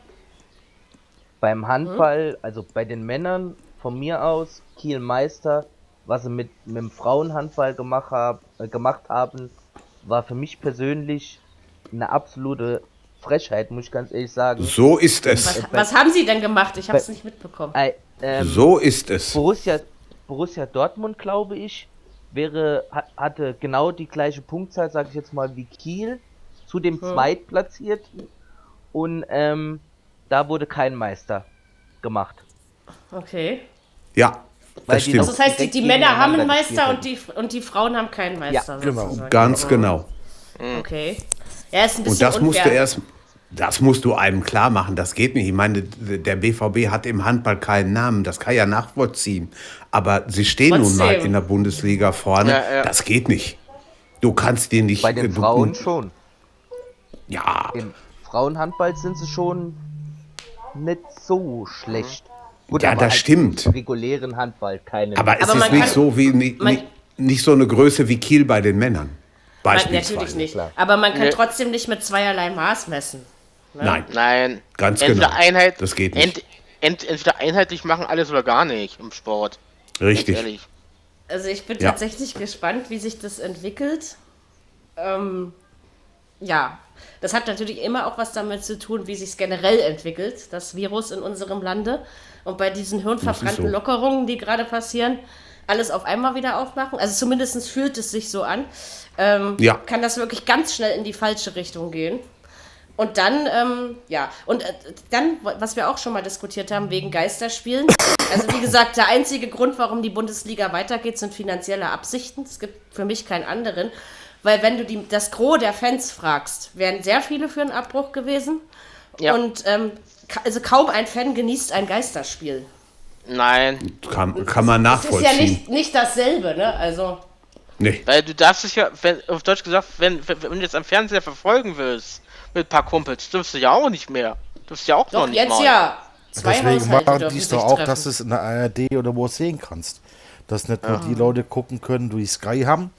Beim Handball, also bei den Männern von mir aus, Kiel Meister, was sie mit, mit dem Frauenhandball gemacht, hab, äh, gemacht haben, war für mich persönlich eine absolute Frechheit, muss ich ganz ehrlich sagen. So ist es. Was, was haben sie denn gemacht? Ich habe es nicht mitbekommen. Äh, ähm, So ist es. Borussia, Borussia Dortmund, glaube ich, wäre, hat, hatte genau die gleiche Punktzahl, sage ich jetzt mal, wie Kiel, zu dem Zweitplatzierten. Und ähm, da wurde kein Meister gemacht. Okay. Ja, Weil das die stimmt. Also das heißt, die, die Männer haben einen Meister und die, und die Frauen haben keinen Meister. genau. sozusagen. Ganz genau. Okay. Ja, ist ein bisschen Und das musst du unfair. erst, das musst du einem klar machen. Das geht nicht. Ich meine, der BVB hat im Handball keinen Namen. Das kann ja nachvollziehen. Aber sie stehen nun mal Trotzdem. in der Bundesliga vorne. Ja, ja. Das geht nicht. Du kannst dir nicht. Bei den Frauen schon. Ja, Im Frauenhandball sind sie schon nicht so schlecht. Gut, Ja, aber das halt stimmt. im regulären Handball keine. aber es Aber man ist nicht kann- so wie nicht, man- nicht, so eine Größe wie Kiel bei den Männern. Man, Beispielsweise. natürlich nicht. klar. Aber man kann Nee. trotzdem nicht mit zweierlei Maß messen. Nein, Nein. Ganz entweder genau. Einheit, Das geht nicht. Ent, ent, entweder einheitlich machen alles oder gar nicht im Sport. Richtig. Also ich bin Ja. tatsächlich gespannt, wie sich das entwickelt. Ähm, ja, das hat natürlich immer auch was damit zu tun, wie sich es generell entwickelt, das Virus in unserem Lande. Und bei diesen hirnverbrannten so. Lockerungen, die gerade passieren, alles auf einmal wieder aufmachen. Also zumindest fühlt es sich so an. Ähm, Ja. Kann das wirklich ganz schnell in die falsche Richtung gehen. Und dann, ähm, ja, und äh, dann, was wir auch schon mal diskutiert haben, wegen Geisterspielen. Also wie gesagt, der einzige Grund, warum die Bundesliga weitergeht, sind finanzielle Absichten. Es gibt für mich keinen anderen. Weil wenn du die, das Gros der Fans fragst, wären sehr viele für einen Abbruch gewesen. Ja. Und ähm, also kaum ein Fan genießt ein Geisterspiel. Nein. Kann, kann man Das ist ja nachvollziehen. nicht, nicht dasselbe, ne? Also, nee. Weil du darfst dich ja, wenn, auf Deutsch gesagt, wenn, wenn, wenn du jetzt am Fernseher verfolgen willst, mit ein paar Kumpels, dürfst du ja auch nicht mehr. Dürfst ja auch noch doch, nicht jetzt mal. ja. Zwei Deswegen machen die es doch auch, treffen. dass du es in der ARD oder wo sehen kannst. Dass nicht nur die Leute gucken können, die Sky haben,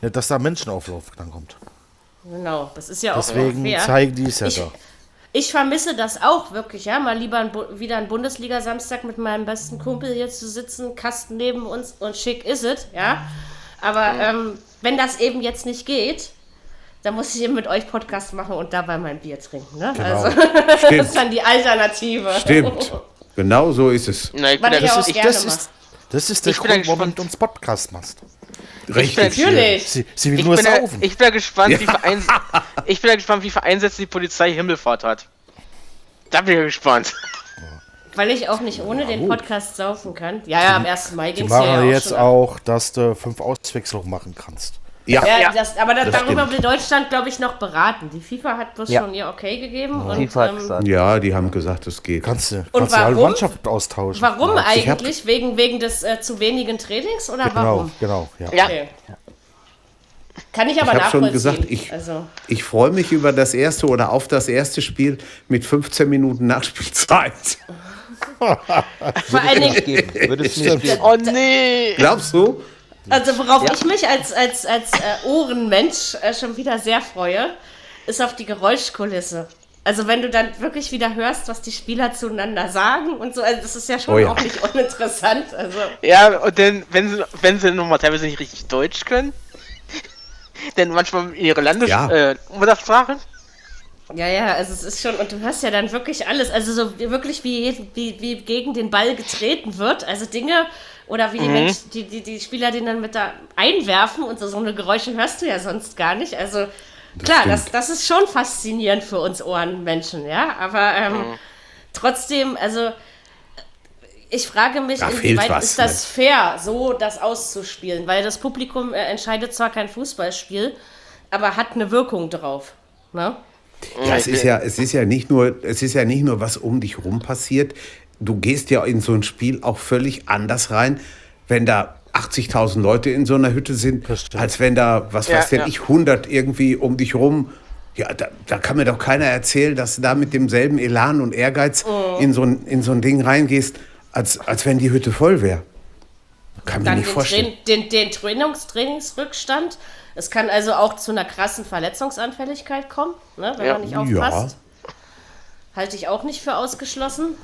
nicht, dass da Menschenauflauf dann kommt. Genau, das ist ja auch Deswegen zeigen die es ja Ich- da. Ich vermisse das auch wirklich, ja. Mal lieber ein wieder ein Bundesliga-Samstag mit meinem besten Kumpel hier zu sitzen, Kasten neben uns und schick ist es, ja. Aber ähm, wenn das eben jetzt nicht geht, dann muss ich eben mit euch Podcast machen und dabei mein Bier trinken, ne? Genau. Also, das ist dann die Alternative. Stimmt. Genau so ist es. Na, ich ja, auch ich, gerne Das ist, das ist der ja Grund, warum du uns Podcast machst. Richtig. Natürlich. Sie, sie will ich, nur bin ja, saufen. ich bin ja gespannt, wie vereins, ich bin ja gespannt, wie vereinsetzt die Polizei Himmelfahrt hat. Da bin ich gespannt. Weil ich auch nicht ohne den Podcast saufen kann. Ja, ja, am 1. Mai ging es machen ja, ja auch jetzt auch, dass du fünf Auswechslungen machen kannst. Ja, Ja, Ja. Das, aber das, Das darüber stimmt. will Deutschland, glaube ich, noch beraten. Die FIFA hat bloß Ja. schon ihr Okay gegeben. Und, FIFA hat ähm, gesagt. ja, die haben gesagt, es geht. Kannst du Und kannst die halbe warum? Mannschaft austauschen. Warum Ja, eigentlich? Wegen, wegen des äh, zu wenigen Trainings oder Genau, warum? genau. Ja. Ja. Okay. Kann ich aber Ich hab schon nachvollziehen. gesagt, ich- also, Ich freue mich über das erste oder auf das erste Spiel mit 15 Minuten Nachspielzeit. vor allen Dingen, Geben. Würde es nicht Stimmt. geben. Oh nee! Glaubst du? Also worauf Ja. ich mich als, als, als äh, Ohrenmensch äh, schon wieder sehr freue, ist auf die Geräuschkulisse. Also wenn du dann wirklich wieder hörst, was die Spieler zueinander sagen und so, also das ist ja schon Oh ja. auch nicht uninteressant. Also Ja, und dann, wenn sie, wenn sie nochmal teilweise nicht richtig Deutsch können, denn manchmal ihre Landes Ja. äh, Muttersprache. Ja, ja, also es ist schon, und du hörst ja dann wirklich alles, also so wirklich wie, wie, wie gegen den Ball getreten wird, also Dinge, oder wie die, Mensch, die, die, die Spieler den dann mit da einwerfen und so, so eine Geräusche hörst du ja sonst gar nicht, also klar, das, stimmt. das ist schon faszinierend für uns Ohrenmenschen, ja, aber ähm, trotzdem, also ich frage mich, Da inwieweit was, ist das fair, so das auszuspielen, weil das Publikum äh, entscheidet zwar kein Fußballspiel, aber hat eine Wirkung drauf, ne? Ja, es ist ja, es ist ja nicht nur, es ist ja nicht nur, was um dich rum passiert. Du gehst ja in so ein Spiel auch völlig anders rein, wenn da 80.000 Leute in so einer Hütte sind, als wenn da, was Ja, weiß denn ja. ich, 100 irgendwie um dich rum. Ja, da, da kann mir doch keiner erzählen, dass du da mit demselben Elan und Ehrgeiz in, so ein, in so ein Ding reingehst, als, als wenn die Hütte voll wäre. Kann mir dann nicht den, vorstellen. Den, den Trainings Trainingsrückstand. Es kann also auch zu einer krassen Verletzungsanfälligkeit kommen, ne, wenn Ja. man nicht aufpasst. Halte ich auch nicht für ausgeschlossen.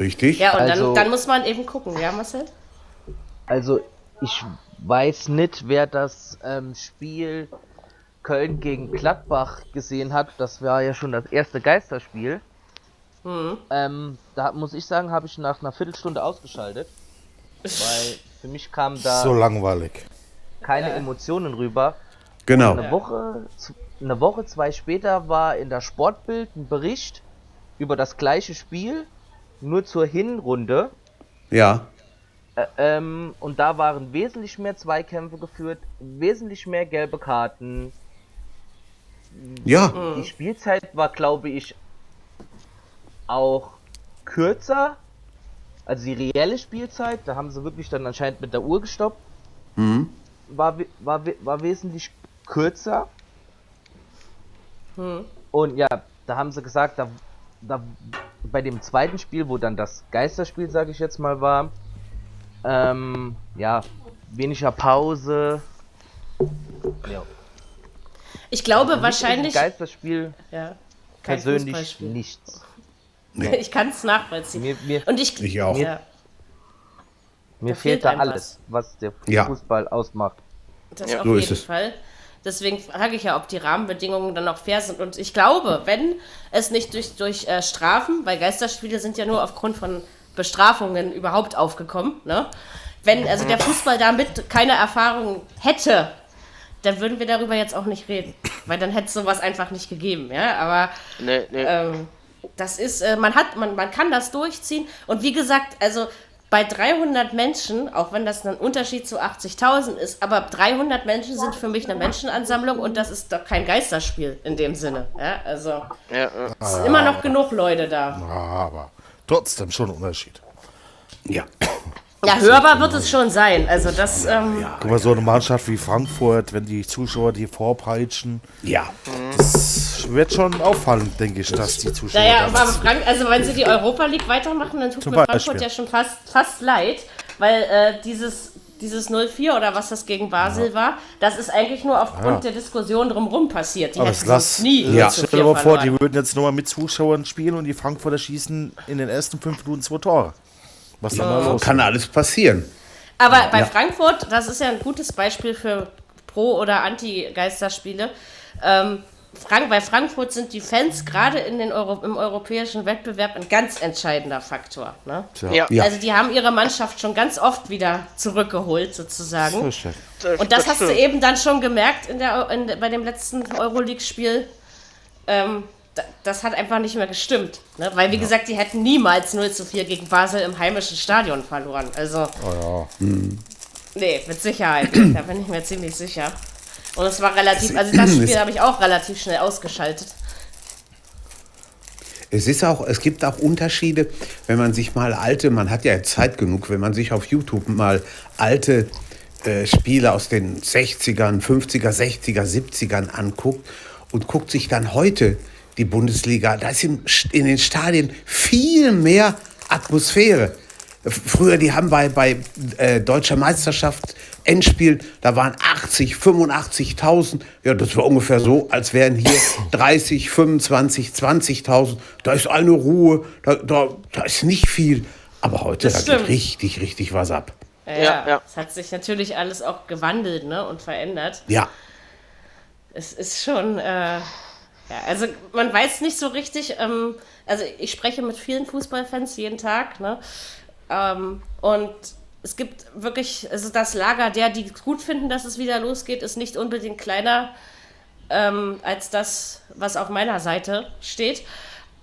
Richtig? Ja, und Also- dann, dann muss man eben gucken, ja, Marcel? Also ich weiß nicht, wer das ähm, Spiel Köln gegen Gladbach gesehen hat. Das war ja schon das erste Geisterspiel. Ähm, da muss ich sagen, habe ich nach einer Viertelstunde ausgeschaltet. Weil für mich kam da So langweilig. keine Emotionen rüber. Genau. Eine Woche, z- eine Woche, zwei später war in der Sportbild ein Bericht über das gleiche Spiel, nur zur Hinrunde. Ja. Ä- Ähm, und da waren wesentlich mehr Zweikämpfe geführt, wesentlich mehr gelbe Karten. Ja. Die Spielzeit war, glaube ich, auch kürzer. Also die reelle Spielzeit, da haben sie wirklich dann anscheinend mit der Uhr gestoppt. War, we- war, we- war wesentlich kürzer. Und ja, da haben sie gesagt, da, da bei dem zweiten Spiel, wo dann das Geisterspiel, sage ich jetzt mal, war, ähm, ja, weniger Pause. Ja. Ich glaube ein wahrscheinlich. Geisterspiel Ja, kein persönlich nichts. Ich kann es nachvollziehen. Mir, mir, Und ich, Ich auch. Ja, mir da fehlt da alles, was der Ja. Fußball ausmacht. das Ja. auf So ist jeden es. Fall. Deswegen frage ich ja, ob die Rahmenbedingungen dann auch fair sind. Und ich glaube, wenn es nicht durch, durch äh, Strafen, weil Geisterspiele sind ja nur aufgrund von Bestrafungen überhaupt aufgekommen, ne? Wenn also der Fußball damit keine Erfahrung hätte, dann würden wir darüber jetzt auch nicht reden. Weil dann hätte es sowas einfach nicht gegeben, ja. Aber Nee, nee. ähm, das ist, äh, man hat, man, man kann das durchziehen. Und wie gesagt, also bei 300 Menschen, auch wenn das ein Unterschied zu 80.000 ist, aber 300 Menschen sind für mich eine Menschenansammlung und das ist doch kein Geisterspiel in dem Sinne. Ja, also ja, ja. es sind immer noch genug Leute da. Aber trotzdem schon ein Unterschied. Ja. Ja, hörbar wird es schon sein. Also das, ähm, Guck mal, so eine Mannschaft wie Frankfurt, wenn die Zuschauer die vorpeitschen, Ja. das wird schon auffallen, denke ich, dass die Zuschauer naja, aber Frank, also wenn sie die Europa League weitermachen, dann tut Zum mir Beispiel. Frankfurt ja schon fast, fast leid, weil äh, dieses, dieses 0-4 oder was das gegen Basel war, das ist eigentlich nur aufgrund Ja. der Diskussion drumherum passiert. Die Aber hätten es lass, nie ja. 0 zu stell dir 4 mal vor, verloren. die würden jetzt nochmal mit Zuschauern spielen und die Frankfurter schießen in den ersten fünf Minuten zwei Tore. Was mal los? Kann alles passieren. Aber bei Frankfurt, das ist ja ein gutes Beispiel für Pro- oder Anti-Geisterspiele. Ähm, Frank, bei Frankfurt sind die Fans gerade in den Euro im europäischen Wettbewerb ein ganz entscheidender Faktor. Ne? ja. Ja. Also die haben ihre Mannschaft schon ganz oft wieder zurückgeholt, sozusagen. Richtig. Und das, hast du eben dann schon gemerkt in der, in, bei dem letzten Euroleague-Spiel. Ähm, da, das hat einfach nicht mehr gestimmt. Ne? Weil, wie gesagt, die hätten niemals 0 zu 4 gegen Basel im heimischen Stadion verloren. Also, Oh nee, mit Sicherheit. da bin ich mir ziemlich sicher. Und es war relativ, also das Spiel habe ich auch relativ schnell ausgeschaltet. Es ist auch, es gibt auch Unterschiede, wenn man sich mal alte, man hat ja Zeit genug, wenn man sich auf YouTube mal alte äh, Spiele aus den 60ern, 50er, 60er, 70ern anguckt und guckt sich dann heute die Bundesliga, da ist in den Stadien viel mehr Atmosphäre. Früher, die haben bei, bei äh, Deutscher Meisterschaft Endspiel, da waren 80, 85.000. Ja, das war ungefähr so, als wären hier 30, 25, 20.000. Da ist eine Ruhe, da, da, da ist nicht viel. Aber heute, Das da geht richtig, richtig was ab. Ja, Ja, ja. Es hat sich natürlich alles auch gewandelt ne, und verändert. Ja, Es ist schon, äh, also man weiß nicht so richtig, ähm, also ich spreche mit vielen Fußballfans jeden Tag, ne? Ähm, und es gibt wirklich, also das Lager der, die gut finden, dass es wieder losgeht, ist nicht unbedingt kleiner ähm, als das, was auf meiner Seite steht.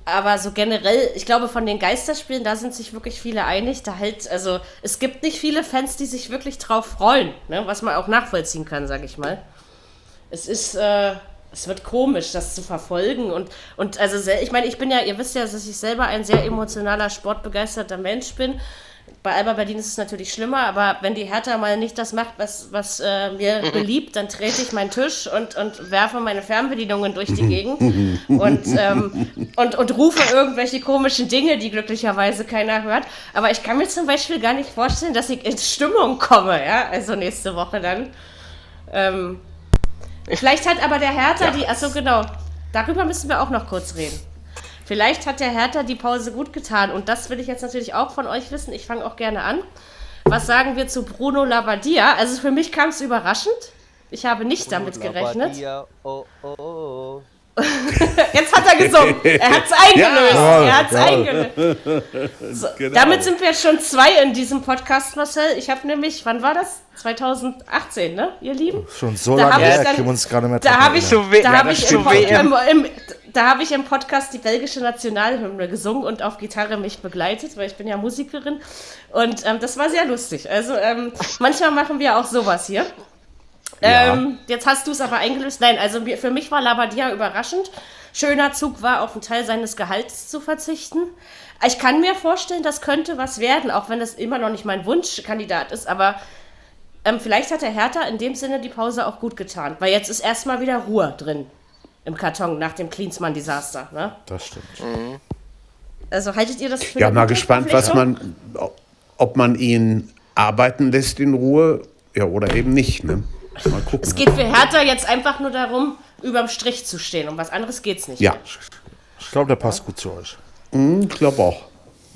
Aber so generell, ich glaube, von den Geisterspielen, da sind sich wirklich viele einig. Da halt, also es gibt nicht viele Fans, die sich wirklich drauf freuen, ne? was man auch nachvollziehen kann, sag ich mal es ist, äh, es wird komisch, das zu verfolgen. Und, und also, ich meine, ich bin ja, ihr wisst ja, dass ich selber ein sehr emotionaler, sportbegeisterter Mensch bin. bei Alba Berlin ist es natürlich schlimmer, aber wenn die Hertha mal nicht das macht, was, was äh, mir beliebt, dann trete ich meinen Tisch und, und werfe meine Fernbedienungen durch die Gegend und, ähm, und, und rufe irgendwelche komischen Dinge, die glücklicherweise keiner hört. Aber ich kann mir zum Beispiel gar nicht vorstellen, dass ich in Stimmung komme, ja, also nächste Woche dann. Ähm, vielleicht hat aber der Hertha ja. die, achso genau, darüber müssen wir auch noch kurz reden. Vielleicht hat der Hertha die Pause gut getan und das will ich jetzt natürlich auch von euch wissen. Ich fange auch gerne an. Was sagen wir zu Bruno Labbadia? Also für mich kam es überraschend. Ich habe nicht Bruno damit gerechnet. Oh, oh, oh. Jetzt hat er gesungen. Er hat es eingelöst. Ja, er hat es eingelöst. So, genau. Damit sind wir jetzt schon zwei in diesem Podcast, Marcel. Ich habe nämlich, wann war das? 2018, ne, ihr Lieben? Schon so da lange her, können wir uns gerade mehr Da habe ich, da hab ich im, im, im, da habe ich im Podcast die belgische Nationalhymne gesungen und auf Gitarre mich begleitet, weil ich bin ja Musikerin. Und ähm, das war sehr lustig. Also ähm, manchmal machen wir auch sowas hier. Ja. Ähm, jetzt hast du es aber eingelöst. Nein, also für mich war Labadia überraschend. Schöner Zug war, auf einen Teil seines Gehalts zu verzichten. Ich kann mir vorstellen, das könnte was werden, auch wenn das immer noch nicht mein Wunschkandidat ist. Aber ähm, vielleicht hat der Hertha in dem Sinne die Pause auch gut getan, weil jetzt ist erstmal wieder Ruhe drin im Karton nach dem Klinsmann-Desaster. Ne? Das stimmt. Mhm. Also haltet ihr das für Ja, mal gespannt, was man, ob man ihn arbeiten lässt in Ruhe, ja, oder eben nicht. Ne? Mal gucken. Es geht für Hertha jetzt einfach nur darum, überm Strich zu stehen. Um was anderes geht's nicht. Ja. Ich glaube, der passt gut zu euch. Mhm, ich glaube auch.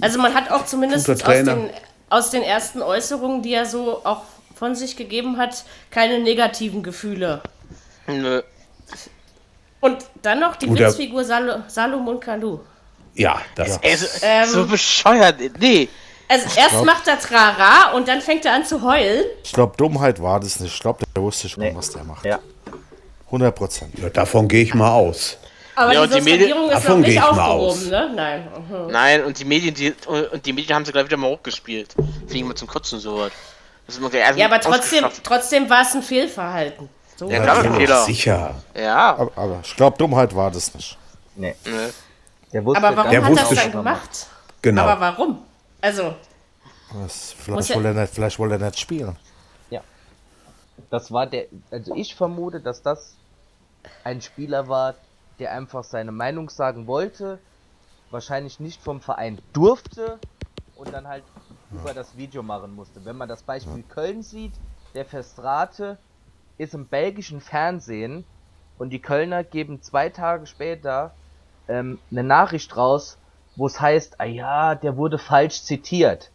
Also man hat auch zumindest aus den, aus den ersten Äußerungen, die er so auch von sich gegeben hat, keine negativen Gefühle. Nö. Und dann noch die Oder Witzfigur Sal Salomon Kalou. Ja, das ja. ist ähm, so bescheuert. Nee. Also erst glaub, macht er Trara und dann fängt er an zu heulen. Ich glaube, Dummheit war das nicht. Ich glaube, der wusste schon, nee. was der macht. Ja. 100 Prozent. Ja, davon gehe ich mal aus. Aber ja, die, die Medien, ist noch nicht aufgehoben, ne? Nein. Mhm. Nein, und die Medien, die, und die Medien haben sie gleich wieder mal hochgespielt. Fliegen wir zum Kotzen so was. Ja, aber trotzdem, trotzdem war es ein Fehlverhalten. So. Ja, klar, ja, Fehler. Sicher. Ja. Aber, aber ich glaube, Dummheit war das nicht. Nee. nee. Der wusste, aber warum der hat das dann gemacht? Genau. Aber warum? Also. Das, vielleicht, wollte er nicht, vielleicht wollte er nicht spielen. Ja. Das war der. Also ich vermute, dass das ein Spieler war, der einfach seine Meinung sagen wollte, wahrscheinlich nicht vom Verein durfte und dann halt ja. über das Video machen musste. Wenn man das Beispiel ja. Köln sieht, der Festrate ist im belgischen Fernsehen und die Kölner geben zwei Tage später ähm, eine Nachricht raus, wo es heißt, ah ja, der wurde falsch zitiert.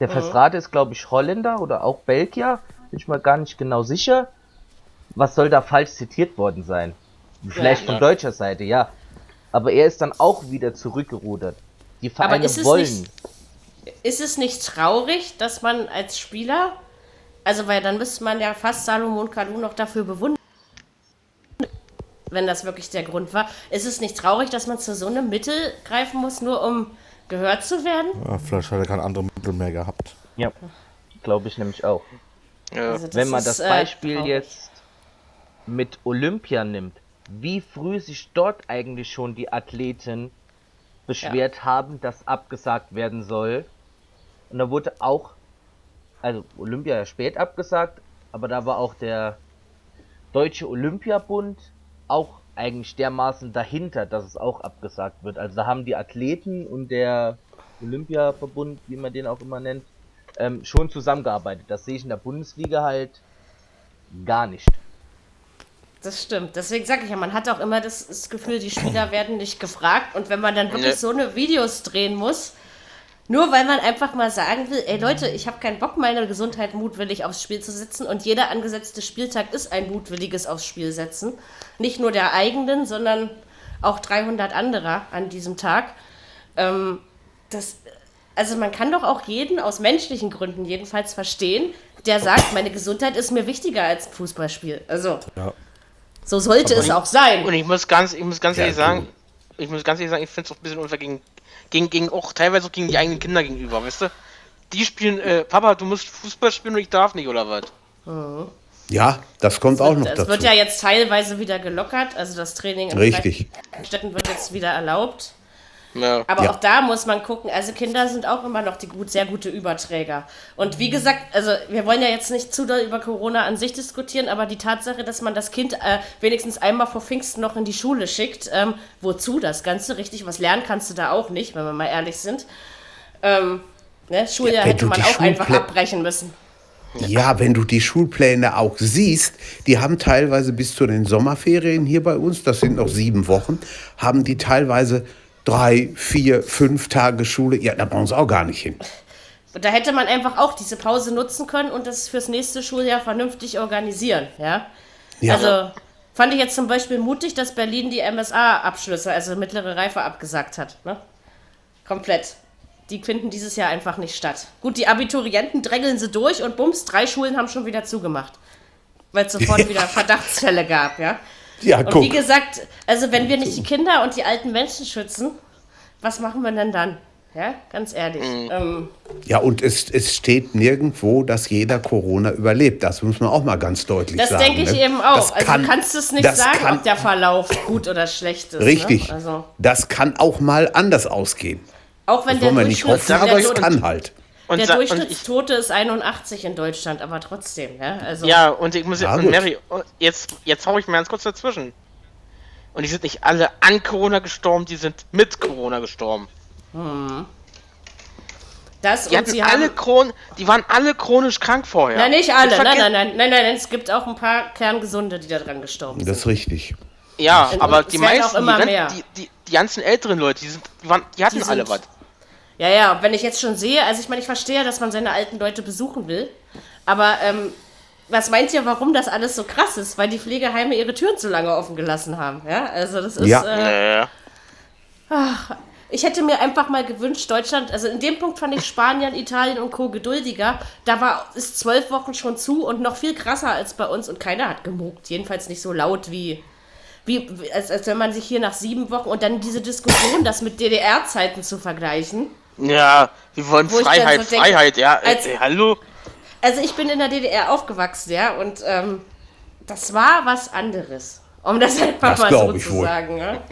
Der mhm. Verstrate ist, glaube ich, Holländer oder auch Belgier, bin ich mal gar nicht genau sicher. Was soll da falsch zitiert worden sein? Vielleicht ja, von ja. deutscher Seite, ja. Aber er ist dann auch wieder zurückgerudert. Die Vereine wollen. Nicht, ist es nicht traurig, dass man als Spieler also, weil dann müsste man ja fast Salomon Kalou noch dafür bewundern, wenn das wirklich der Grund war. Ist es nicht traurig, dass man zu so einem Mittel greifen muss, nur um gehört zu werden? Ja, vielleicht hat er kein anderes Mittel mehr gehabt. Ja, glaube ich nämlich auch. Ja. Also wenn man ist, das äh, Beispiel äh, jetzt mit Olympia nimmt, wie früh sich dort eigentlich schon die Athleten beschwert ja. haben, dass abgesagt werden soll. Und da wurde auch also Olympia ja spät abgesagt, aber da war auch der Deutsche Olympiabund auch eigentlich dermaßen dahinter, dass es auch abgesagt wird. Also da haben die Athleten und der Olympiaverbund, wie man den auch immer nennt, ähm, schon zusammengearbeitet. Das sehe ich in der Bundesliga halt gar nicht. Das stimmt. Deswegen sage ich ja, man hat auch immer das, das, Gefühl, die Spieler werden nicht gefragt. Und wenn man dann wirklich so eine Videos drehen muss, nur weil man einfach mal sagen will, ey Leute, ich habe keinen Bock, meine Gesundheit mutwillig aufs Spiel zu setzen und jeder angesetzte Spieltag ist ein mutwilliges aufs Spiel setzen. Nicht nur der eigenen, sondern auch 300 anderer an diesem Tag. Ähm, das, also man kann doch auch jeden aus menschlichen Gründen jedenfalls verstehen, der sagt, meine Gesundheit ist mir wichtiger als ein Fußballspiel. Also ja. so sollte Aber es auch sein. Und ich muss ganz, ich muss ganz ja, ehrlich sagen, ich muss ganz ehrlich sagen, ich finde es auch ein bisschen unfair gegen gegen, gegen auch teilweise auch gegen die eigenen Kinder gegenüber, weißt du? Die spielen, äh, Papa, du musst Fußball spielen und ich darf nicht, oder was? Mhm. Ja, das kommt das auch noch das dazu. Es wird ja jetzt teilweise wieder gelockert, also das Training in Richtig. Städten wird jetzt wieder erlaubt. Ja. Aber ja. auch da muss man gucken, also Kinder sind auch immer noch die gut, sehr gute Überträger. Und wie gesagt, also wir wollen ja jetzt nicht zu doll über Corona an sich diskutieren, aber die Tatsache, dass man das Kind äh, wenigstens einmal vor Pfingsten noch in die Schule schickt, ähm, wozu das Ganze? Richtig, was lernen kannst du da auch nicht, wenn wir mal ehrlich sind. Ähm, ne? Schuljahr ja, hätte man auch Schulplä einfach abbrechen müssen. Ja, wenn du die Schulpläne auch siehst, die haben teilweise bis zu den Sommerferien hier bei uns, das sind noch sieben Wochen, haben die teilweise drei, vier, fünf Tage Schule. Ja, da brauchen sie auch gar nicht hin. Da hätte man einfach auch diese Pause nutzen können und das fürs nächste Schuljahr vernünftig organisieren, ja. ja. Also fand ich jetzt zum Beispiel mutig, dass Berlin die MSA-Abschlüsse, also mittlere Reife, abgesagt hat. Ne? Komplett die finden dieses Jahr einfach nicht statt. Gut, die Abiturienten drängeln sie durch und bums, drei Schulen haben schon wieder zugemacht. Weil es sofort wieder Verdachtsfälle gab, ja. Ja, und guck. wie gesagt, also wenn wir nicht die Kinder und die alten Menschen schützen, was machen wir denn dann? Ja, ganz ehrlich. Mhm. Ähm, ja, und es, es steht nirgendwo, dass jeder Corona überlebt. Das muss man auch mal ganz deutlich das sagen. Das denke ich ne? eben auch. Das also kann, du kannst es nicht sagen, kann, ob der Verlauf gut oder schlecht ist. Ne? Richtig. Ne? Also. Das kann auch mal anders ausgehen. Auch wenn das der nicht hoffen, aber es kann halt. Und der Durchschnittstote ist 81 in Deutschland, aber trotzdem, ja. Also ja, und ich muss ja, und Mary, jetzt, jetzt hau ich mir ganz kurz dazwischen. Und die sind nicht alle an Corona gestorben, die sind mit Corona gestorben. Hm. Das die, und sie alle Chron die waren alle chronisch krank vorher. Nein, nicht alle. Nein, nein, nein, nein, nein, es gibt auch ein paar Kerngesunde, die daran gestorben sind. Das ist richtig. Ja, und aber die meisten, die, die, die, die, ganzen älteren Leute, die, sind, die, waren, die hatten die alle was. Ja, ja, wenn ich jetzt schon sehe, also ich meine, ich verstehe, dass man seine alten Leute besuchen will, aber ähm, was meint ihr, warum das alles so krass ist? Weil die Pflegeheime ihre Türen zu lange offen gelassen haben, ja? Also das ist... Ja. Äh. Ach, ich hätte mir einfach mal gewünscht, Deutschland, also in dem Punkt fand ich Spanien, Italien und Co. geduldiger. Da war ist zwölf Wochen schon zu und noch viel krasser als bei uns und keiner hat gemuckt. Jedenfalls nicht so laut wie, wie als, als wenn man sich hier nach sieben Wochen und dann diese Diskussion, das mit DDR-Zeiten zu vergleichen. Ja, wir wollen Wo Freiheit, so Freiheit, denke, ja. Als, ey, hallo? Also ich bin in der DDR aufgewachsen, ja, und ähm, das war was anderes. Um das einfach das mal so zu wohl. sagen. Ja?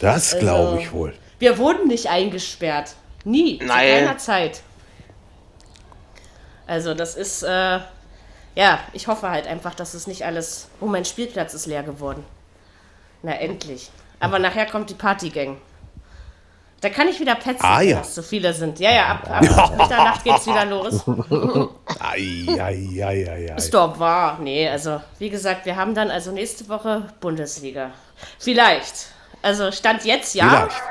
Das also, glaube ich wohl. Wir wurden nicht eingesperrt. Nie. Nein. Zu keiner Zeit. Also das ist, äh, ja, ich hoffe halt einfach, dass es nicht alles. Oh, mein Spielplatz ist leer geworden. Na, endlich. Aber nachher kommt die Partygang. Da kann ich wieder petzen, ah, ja. dass so viele sind. Ja, ja, ab, ab Mitternacht geht's wieder los. ei, ei, ei, ei, Ist doch wahr. Nee, also, wie gesagt, wir haben dann also nächste Woche Bundesliga. Vielleicht. Also, Stand jetzt ja. Vielleicht.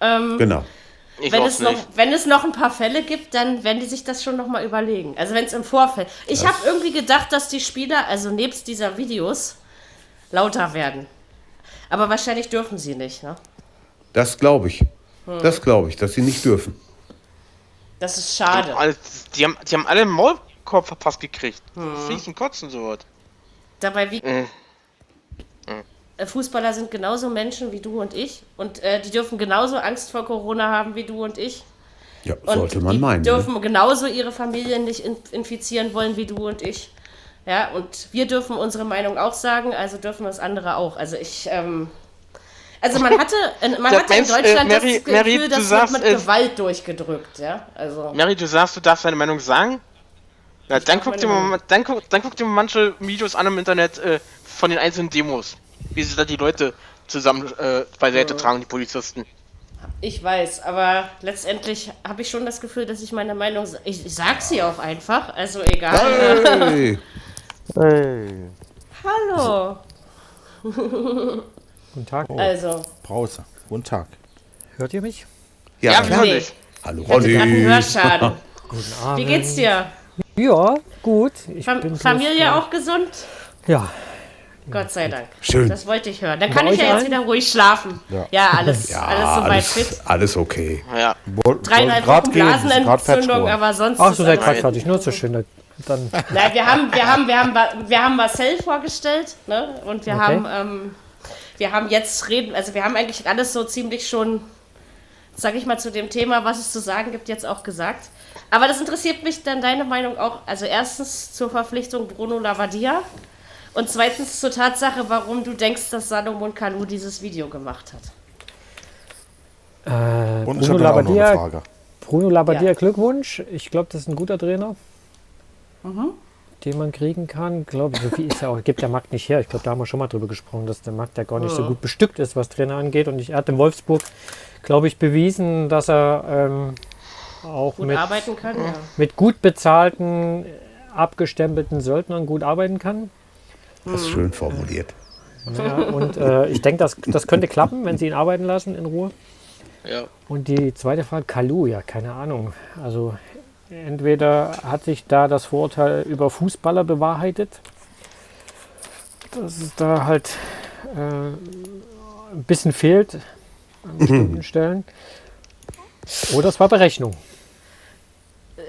Ähm, genau. wenn es, noch, wenn es noch ein paar Fälle gibt, dann werden die sich das schon noch mal überlegen. Also wenn es im Vorfeld. Ich habe irgendwie gedacht, dass die Spieler, also nebst dieser Videos, lauter werden. Aber wahrscheinlich dürfen sie nicht, ne? Das glaube ich. Hm. Das glaube ich, dass sie nicht dürfen. Das ist schade. Die haben, die haben alle einen Maulkorb verpasst gekriegt. Hm. Fliegen kotzen so was. Dabei wie. Hm. Hm. Fußballer sind genauso Menschen wie du und ich. Und äh, die dürfen genauso Angst vor Corona haben wie du und ich. Ja, sollte und man die meinen. Die dürfen ne? genauso ihre Familien nicht infizieren wollen wie du und ich. Ja, und wir dürfen unsere Meinung auch sagen, also dürfen das andere auch. Also ich, ähm, also man hatte, man hatte in Deutschland äh, Mary, das Gefühl, Mary, das sagst, wird mit äh, Gewalt durchgedrückt, ja. Also. Mary, du sagst, du darfst deine Meinung sagen? Ja, dann guck, dir mal, dann, guck, dann guck dir mal manche Videos an im Internet äh, von den einzelnen Demos. Wie sie da die Leute zusammen äh, beiseite ja. tragen, die Polizisten. Ich weiß, aber letztendlich habe ich schon das Gefühl, dass ich meine Meinung. Ich, ich sag sie auch einfach, also egal. Hey! hey. Hallo! Guten Tag. Oh. Also. Brause. Guten Tag. Hört ihr mich? Ja, ja hören dich. Hallo, Ronny. Hörschaden. Guten Abend. Wie geht's dir? Ja, gut. Ich Fam bin Familie auch gesund? Ja. Gott sei Dank. Schön. Das wollte ich hören. Dann kann ich ja jetzt wieder ruhig schlafen. Ja, ja alles, ja, alles soweit alles, fit. Alles okay. Ja. Dreieinhalb Wochen Blasenentzündung, aber sonst. Ach, so seid gerade fertig. Nur so schön. Dann. Nein, wir haben, wir haben, wir haben, wir haben Marcel vorgestellt, ne? Und wir okay. haben ähm, wir haben jetzt reden, also wir haben eigentlich alles so ziemlich schon, sage ich mal, zu dem Thema, was es zu sagen gibt, jetzt auch gesagt. Aber das interessiert mich dann deine Meinung auch. Also erstens zur Verpflichtung Bruno Lavadia und zweitens zur Tatsache, warum du denkst, dass Salomon Kalou dieses Video gemacht hat. Äh, Und Bruno Labbadia, Frage. Bruno Labbadia Ja. Glückwunsch. Ich glaube, das ist ein guter Trainer, Mhm. Den man kriegen kann. Glaube so viel ist ja auch, gibt der Markt nicht her. Ich glaube, da haben wir schon mal drüber gesprochen, dass der Markt ja gar nicht so gut bestückt ist, was Trainer angeht. Und ich, er hat in Wolfsburg, glaube ich, bewiesen, dass er ähm, auch Gut mit, arbeiten kann, ja. mit gut bezahlten, abgestempelten Söldnern gut arbeiten kann. Das ist schön formuliert. Ja, und äh, ich denke, das, das könnte klappen, wenn sie ihn arbeiten lassen in Ruhe. Ja. Und die zweite Frage, Kalu, ja, keine Ahnung. Also entweder hat sich da das Vorurteil über Fußballer bewahrheitet, dass es da halt äh, ein bisschen fehlt an bestimmten Stellen. Oder es war Berechnung.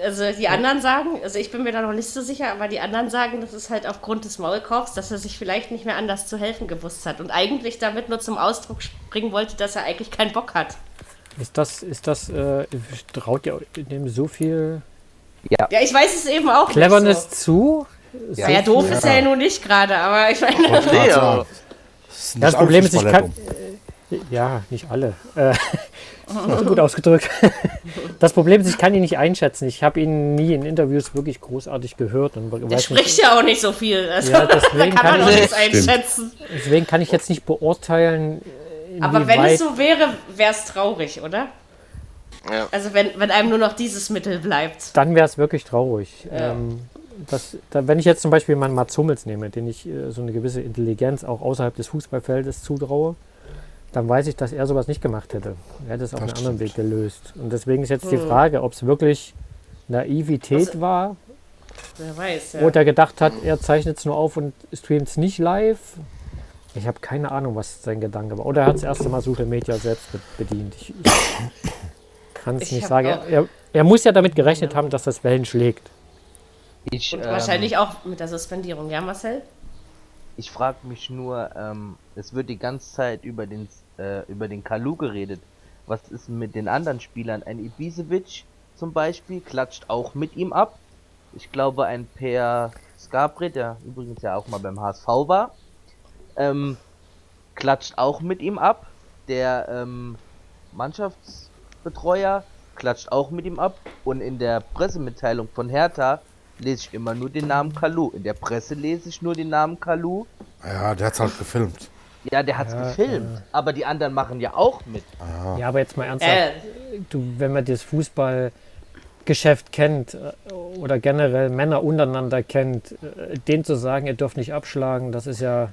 Also die anderen sagen, also ich bin mir da noch nicht so sicher, aber die anderen sagen, das ist halt aufgrund des Maulkorbs, dass er sich vielleicht nicht mehr anders zu helfen gewusst hat und eigentlich damit nur zum Ausdruck bringen wollte, dass er eigentlich keinen Bock hat. Ist das, ist das, äh, traut ihr dem so viel Ja, ich weiß es eben auch Cleverness nicht zu? so. Ja, ja doof ist er ja nun nicht gerade, aber ich meine, Nee, aber Das, Das Problem ist, ich kann. äh, Ja, nicht alle. Äh, gut ausgedrückt. Das Problem ist, ich kann ihn nicht einschätzen. Ich habe ihn nie in Interviews wirklich großartig gehört. Und der weiß spricht nicht, ja auch nicht so viel. Also, Ja, deswegen kann man kann auch ich- nichts einschätzen. deswegen kann ich jetzt nicht beurteilen, äh, Aber wenn es so wäre, wäre es traurig, oder? Ja. Also wenn, wenn einem nur noch dieses Mittel bleibt. dann wäre es wirklich traurig. Ähm, das, da, wenn ich jetzt zum Beispiel mal Mats Hummels nehme, den ich äh, so eine gewisse Intelligenz auch außerhalb des Fußballfeldes zutraue, dann weiß ich, dass er sowas nicht gemacht hätte. Er hätte es auf einen anderen Weg gelöst. Und deswegen ist jetzt die Frage, ob es wirklich Naivität war Wer weiß, ja. oder gedacht hat, er zeichnet es nur auf und streamt es nicht live. Ich habe keine Ahnung, was sein Gedanke war. Oder er hat das erste Mal Social Media selbst be- bedient. Ich, ich kann es Ich nicht sagen. Er, er muss ja damit gerechnet haben, dass das Wellen schlägt. Ich, Und ähm, wahrscheinlich auch mit der Suspendierung, ja, Marcel? Ich frage mich nur, ähm, es wird die ganze Zeit über den äh, über den Kalu geredet. Was ist denn mit den anderen Spielern? Ein Ibisevic zum Beispiel klatscht auch mit ihm ab. Ich glaube, ein Per Skabri, der übrigens ja auch mal beim HSV war, ähm, klatscht auch mit ihm ab. Der ähm, Mannschaftsbetreuer klatscht auch mit ihm ab. Und in der Pressemitteilung von Hertha lese ich immer nur den Namen Kalu. In der Presse lese ich nur den Namen Kalu. Ja, der hat's halt gefilmt. Ja, der hat's gefilmt, aber die anderen machen ja auch mit. Ja, aber jetzt mal ernsthaft. Äh, du, wenn man das Fußballgeschäft kennt äh, oder generell Männer untereinander kennt, äh, denen zu sagen, ihr dürft nicht abschlagen, das ist ja,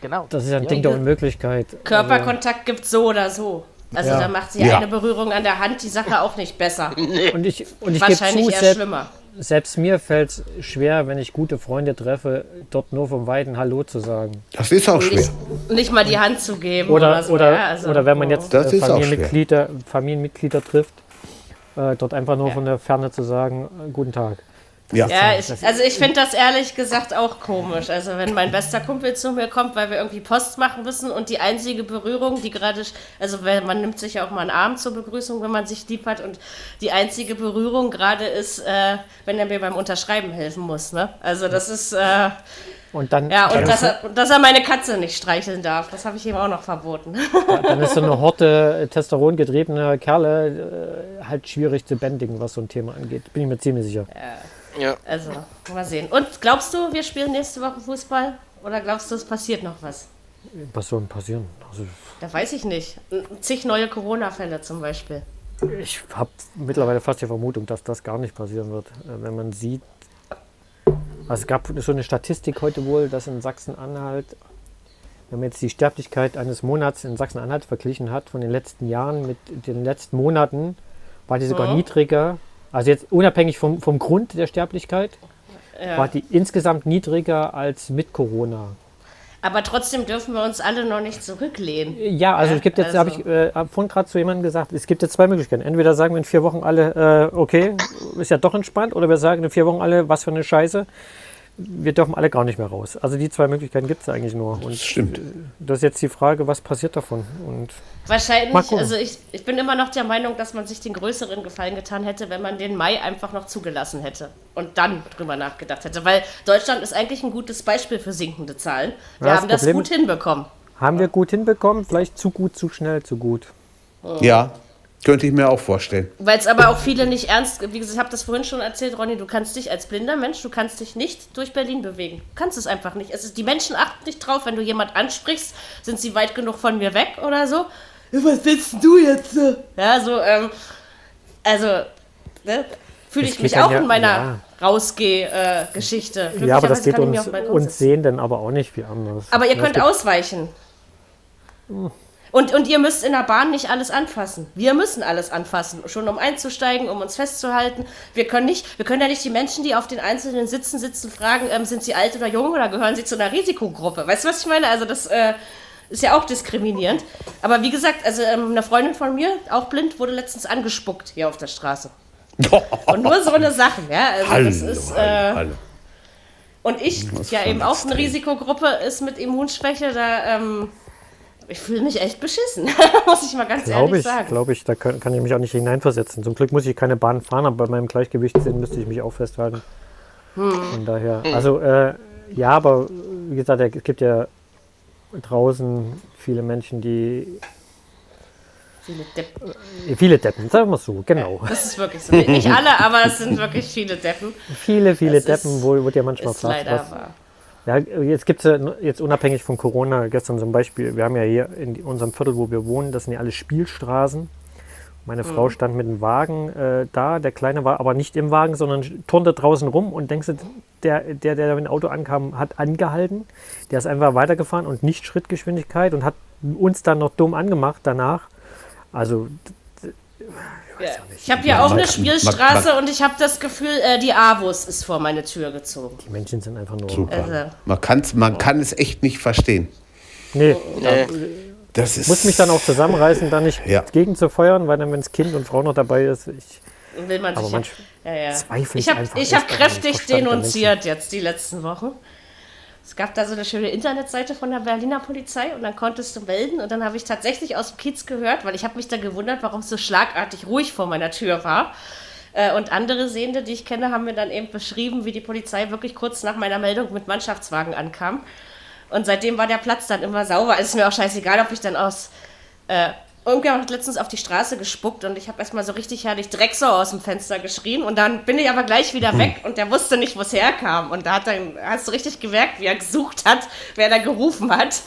Genau. das ist ja ein Ja, Ding der Unmöglichkeit. Körperkontakt gibt so oder so. Also Ja. da macht sie Ja. eine Berührung an der Hand die Sache auch nicht besser. Also, und ich, und ich gebe Wahrscheinlich zu, eher selbst, schlimmer. selbst mir fällt es schwer, wenn ich gute Freunde treffe, dort nur vom Weiten Hallo zu sagen. Das ist auch schwer. Nicht, nicht mal die Hand zu geben oder, Oder, so. oder, ja, also, oder wenn man jetzt äh, Familienmitglieder, Familienmitglieder trifft, äh, dort einfach nur von der Ferne zu sagen, äh, guten Tag. Ja. Ja, ich, also ich finde das ehrlich gesagt auch komisch. Also wenn mein bester Kumpel zu mir kommt, weil wir irgendwie Post machen müssen und die einzige Berührung, die gerade, also weil man nimmt sich ja auch mal einen Arm zur Begrüßung, wenn man sich lieb hat und die einzige Berührung gerade ist, äh, wenn er mir beim Unterschreiben helfen muss. Ne? Also das ist, äh, Und dann, ja, dann und dass er, dass er meine Katze nicht streicheln darf, das habe ich ihm auch noch verboten. Dann ist so eine Horte äh, Testosteron getriebene Kerle äh, halt schwierig zu bändigen, was so ein Thema angeht. Bin ich mir ziemlich sicher. Ja. Also, mal sehen. Und glaubst du, wir spielen nächste Woche Fußball? Oder glaubst du, es passiert noch was? Was soll denn passieren? Also, Da weiß ich nicht. Zig neue Corona-Fälle zum Beispiel. ich habe mittlerweile fast die Vermutung, dass das gar nicht passieren wird. Äh, wenn man sieht, also es gab so eine Statistik heute wohl, dass in Sachsen-Anhalt, wenn man jetzt die Sterblichkeit eines Monats in Sachsen-Anhalt verglichen hat von den letzten Jahren mit den letzten Monaten, war die sogar Mhm. niedriger. Also jetzt unabhängig vom, vom Grund der Sterblichkeit, Ja. war die insgesamt niedriger als mit Corona. Aber trotzdem dürfen wir uns alle noch nicht zurücklehnen. Ja, also es gibt jetzt, also- habe ich äh, hab vorhin gerade zu jemandem gesagt, es gibt jetzt zwei Möglichkeiten. Entweder sagen wir in vier Wochen alle, äh, okay, ist ja doch entspannt, oder wir sagen in vier Wochen alle, was für eine Scheiße, wir dürfen alle gar nicht mehr raus. Also die zwei Möglichkeiten gibt es eigentlich nur. Und Stimmt. äh, das ist jetzt die Frage, was passiert davon? Und Wahrscheinlich, also ich, ich bin immer noch der Meinung, dass man sich den größeren Gefallen getan hätte, wenn man den Mai einfach noch zugelassen hätte und dann drüber nachgedacht hätte. Weil Deutschland ist eigentlich ein gutes Beispiel für sinkende Zahlen. Wir Ja, das haben das Problem gut hinbekommen. haben wir gut hinbekommen, vielleicht zu gut, zu schnell, zu gut. Ja, könnte ich mir auch vorstellen. Weil es aber auch viele nicht ernst, wie gesagt, ich habe das vorhin schon erzählt, Ronny, du kannst dich als blinder Mensch, du kannst dich nicht durch Berlin bewegen. Du kannst es einfach nicht. Es ist, die Menschen achten nicht drauf, wenn du jemand ansprichst, sind sie weit genug von mir weg oder so. Was willst du jetzt? Ja, so, ähm, also, ne, fühle ich mich auch ja, in meiner ja. Rausgeh-Geschichte. Äh, ja, aber das geht uns, uns sehen dann aber auch nicht wie anders. Aber ihr könnt ausweichen. Hm. Und, und ihr müsst in der Bahn nicht alles anfassen. Wir müssen alles anfassen, schon um einzusteigen, um uns festzuhalten. Wir können nicht, wir können ja nicht die Menschen, die auf den einzelnen Sitzen sitzen, fragen, ähm, sind sie alt oder jung oder gehören sie zu einer Risikogruppe? Weißt du, was ich meine? Also das äh, ist ja auch diskriminierend. Aber wie gesagt, also ähm, eine Freundin von mir, auch blind, wurde letztens angespuckt hier auf der Straße. Und nur so eine Sache, ja. Also hallo, das ist, äh, hallo. Und ich, ja eben auch eine Risikogruppe ist mit Immunschwäche, da ähm, ich fühle mich echt beschissen, muss ich mal ganz glaub ehrlich ich, sagen. Glaube ich, da kann, kann, ich mich auch nicht hineinversetzen. Zum Glück muss ich keine Bahn fahren, aber bei meinem Gleichgewichtssinn müsste ich mich auch festhalten. Hm. Von daher, also äh, ja, aber wie gesagt, es gibt ja draußen viele Menschen, die Viele Deppen. Äh, viele Deppen, sagen wir es so, genau. Das ist wirklich so. Nicht alle, aber es sind wirklich viele Deppen. Viele, viele das Deppen, ist, wo, wo dir manchmal ist Platz leider wahr. Ja, jetzt gibt es ja, jetzt unabhängig von Corona, gestern zum Beispiel, wir haben ja hier in unserem Viertel, wo wir wohnen, das sind ja alle Spielstraßen. Meine mhm. Frau stand mit dem Wagen äh, da, der Kleine war aber nicht im Wagen, sondern turnte draußen rum und denkst du, der, der, der mit dem Auto ankam, hat angehalten. Der ist einfach weitergefahren und nicht Schrittgeschwindigkeit und hat uns dann noch dumm angemacht danach. Also ja. Ich habe ja auch eine Spielstraße und ich habe das Gefühl, äh, die Avus ist vor meine Tür gezogen. Die Menschen sind einfach nur. Super. Also. Man, kann's, man kann es echt nicht verstehen. Nee. nee. Das ist muss mich dann auch zusammenreißen, da nicht ja. gegen zu feuern, weil dann, wenn das Kind und Frau noch dabei ist, ich. Will man aber sich ja, ja. Zweifel ich habe hab kräftig denunziert jetzt die letzten Wochen. Es gab da so eine schöne Internetseite von der Berliner Polizei und dann konntest du melden und dann habe ich tatsächlich aus dem Kiez gehört, weil ich habe mich da gewundert, warum es so schlagartig ruhig vor meiner Tür war. Äh, und andere Sehende, die ich kenne, haben mir dann eben beschrieben, wie die Polizei wirklich kurz nach meiner Meldung mit Mannschaftswagen ankam. Und seitdem war der Platz dann immer sauber. Es ist mir auch scheißegal, ob ich dann aus äh, Irgendwer hat letztens auf die Straße gespuckt und ich habe erstmal so richtig herrlich Drecksau aus dem Fenster geschrien und dann bin ich aber gleich wieder hm. weg und der wusste nicht, wo es herkam. Und da hat dann, hast du richtig gemerkt, wie er gesucht hat, wer da gerufen hat.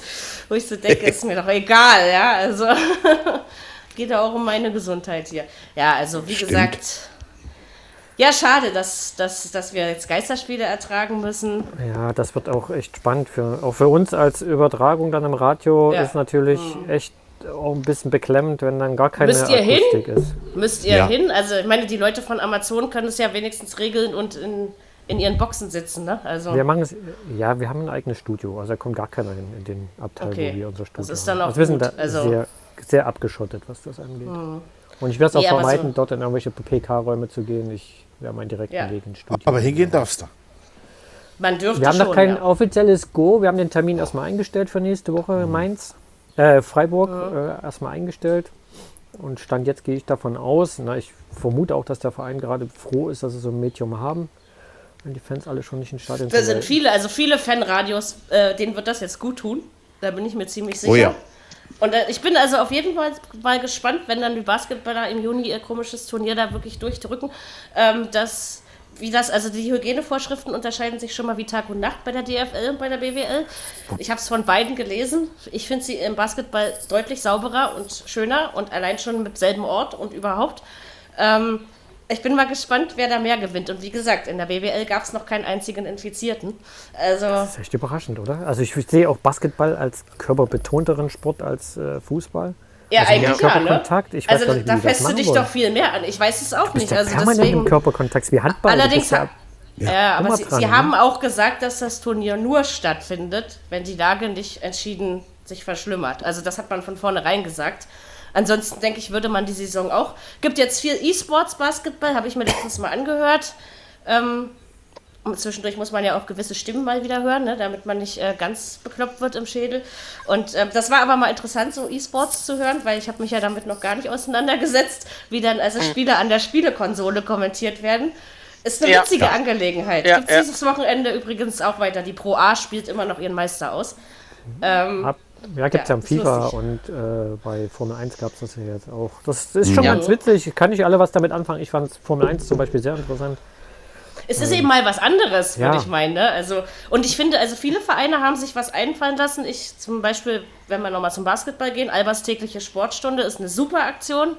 Wo ich so denke, ist mir doch egal, ja. Also geht ja auch um meine Gesundheit hier. Ja, also wie Stimmt. gesagt. Ja, schade, dass, dass, dass wir jetzt Geisterspiele ertragen müssen. Ja, das wird auch echt spannend. Für, auch für uns als Übertragung dann im Radio ja. ist natürlich mhm. echt auch ein bisschen beklemmend, wenn dann gar keine Müsst ihr Akustik hin? ist. Müsst ihr ja. hin? Also ich meine, die Leute von Amazon können es ja wenigstens regeln und in, in ihren Boxen sitzen, ne? Also wir machen es, ja, wir haben ein eigenes Studio, also da kommt gar keiner in, in den Abteil, okay. wo wir unser Studio Das ist dann auch haben. Also wir sind da also sehr, sehr abgeschottet, was das angeht. Hm. Und ich werde es auch ja, vermeiden, so dort in irgendwelche PK-Räume zu gehen. Ich werde meinen direkten ja. Weg ins Studio. Aber hingehen darfst du. Man dürfte Wir haben schon, noch kein ja. offizielles Go. Wir haben den Termin erstmal eingestellt für nächste Woche in Mainz. Äh, Freiburg ja. äh, erstmal eingestellt. Und Stand jetzt gehe ich davon aus, na, ich vermute auch, dass der Verein gerade froh ist, dass sie so ein Medium haben, wenn die Fans alle schon nicht in Stadion sind. Da sind viele, also viele Fanradios, äh, denen wird das jetzt gut tun. Da bin ich mir ziemlich sicher. Oh ja. Und äh, ich bin also auf jeden Fall mal gespannt, wenn dann die Basketballer im Juni ihr komisches Turnier da wirklich durchdrücken, ähm, dass wie das, also die Hygienevorschriften unterscheiden sich schon mal wie Tag und Nacht bei der DFL und bei der BWL. Ich habe es von beiden gelesen. Ich finde sie im Basketball deutlich sauberer und schöner und allein schon mit selben Ort und überhaupt. Ähm, ich bin mal gespannt, wer da mehr gewinnt. Und wie gesagt, in der BWL gab es noch keinen einzigen Infizierten. Also das ist echt überraschend, oder? Also ich sehe auch Basketball als körperbetonteren Sport als äh, Fußball. Ja, also eigentlich ja, ne? Ich also nicht, da fässt du dich wollen. doch viel mehr an. Ich weiß es auch nicht. Also deswegen, im Körperkontakt wie Handball. Allerdings, ja, ja, aber sie, dran, sie ne? haben auch gesagt, dass das Turnier nur stattfindet, wenn die Lage nicht entschieden sich verschlimmert. Also das hat man von vornherein gesagt. Ansonsten denke ich, würde man die Saison auch. Gibt jetzt viel E-Sports Basketball, habe ich mir letztens mal angehört. Ähm, und zwischendurch muss man ja auch gewisse Stimmen mal wieder hören, ne, damit man nicht äh, ganz bekloppt wird im Schädel. Und äh, das war aber mal interessant, so E-Sports zu hören, weil ich habe mich ja damit noch gar nicht auseinandergesetzt, wie dann also Spiele an der Spielekonsole kommentiert werden. Ist eine ja, witzige ja. Angelegenheit. Ja, Gibt ja. dieses Wochenende übrigens auch weiter. Die Pro A spielt immer noch ihren Meister aus. Ähm, Hab, Ja, gibt es ja, ja im FIFA und äh, bei Formel 1 gab es das ja jetzt auch. Das ist schon ja. ganz witzig. Kann nicht alle was damit anfangen. Ich fand Formel 1 zum Beispiel sehr interessant. Es ist ähm, eben mal was anderes, würde ja. ich meinen. Ne? Also, und ich finde, also viele Vereine haben sich was einfallen lassen. Ich zum Beispiel, wenn wir nochmal zum Basketball gehen, Albers tägliche Sportstunde ist eine super Aktion.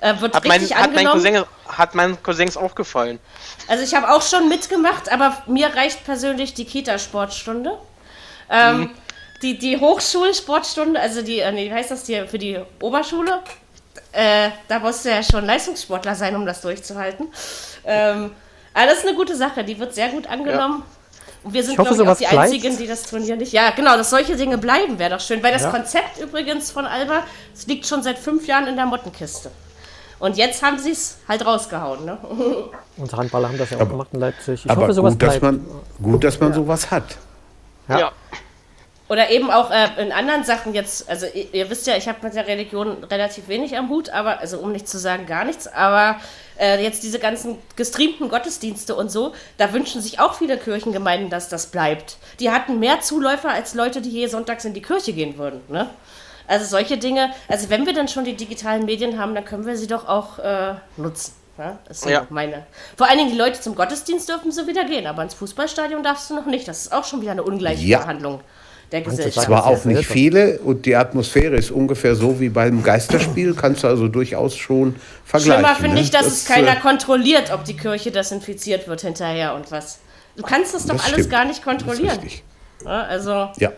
Äh, wird hat, richtig mein, hat, mein Cousin, hat meinen Cousins auch gefallen. Also ich habe auch schon mitgemacht, aber mir reicht persönlich die Kita-Sportstunde. Ähm, mhm. Die, die Hochschulsportstunde, also die, äh, nee, wie heißt das hier, für die Oberschule, äh, da musst du ja schon Leistungssportler sein, um das durchzuhalten. Ähm, aber das ist eine gute Sache, die wird sehr gut angenommen. Ja. Und wir sind, glaube ich, auch die bleibt. Einzigen, die das Turnier nicht. Ja, genau, dass solche Dinge bleiben, wäre doch schön. Weil das ja. Konzept übrigens von Alba, es liegt schon seit fünf Jahren in der Mottenkiste. Und jetzt haben sie es halt rausgehauen. Ne? Unsere Handballer haben das ja auch aber, gemacht in Leipzig. Ich aber hoffe, sowas gut, bleibt. Dass man, gut, dass man ja. sowas hat. Ja. ja. Oder eben auch äh, in anderen Sachen jetzt, also ihr, ihr wisst ja, ich habe mit der Religion relativ wenig am Hut, aber, also um nicht zu sagen gar nichts, aber äh, jetzt diese ganzen gestreamten Gottesdienste und so, da wünschen sich auch viele Kirchengemeinden, dass das bleibt. Die hatten mehr Zuläufer als Leute, die je sonntags in die Kirche gehen würden. Ne? Also solche Dinge, also wenn wir dann schon die digitalen Medien haben, dann können wir sie doch auch äh, nutzen. Ja, ist ja. meine. Vor allen Dingen die Leute zum Gottesdienst dürfen so wieder gehen, aber ins Fußballstadion darfst du noch nicht. Das ist auch schon wieder eine ungleiche ja. Behandlung der Gesellschaft. Zwar auch nicht viele und die Atmosphäre ist ungefähr so wie beim Geisterspiel, kannst du also durchaus schon vergleichen. Schlimmer finde ne? ich, dass das, es keiner äh, kontrolliert, ob die Kirche desinfiziert wird hinterher und was. Du kannst das doch das alles gar nicht kontrollieren. Ja, also. Ja.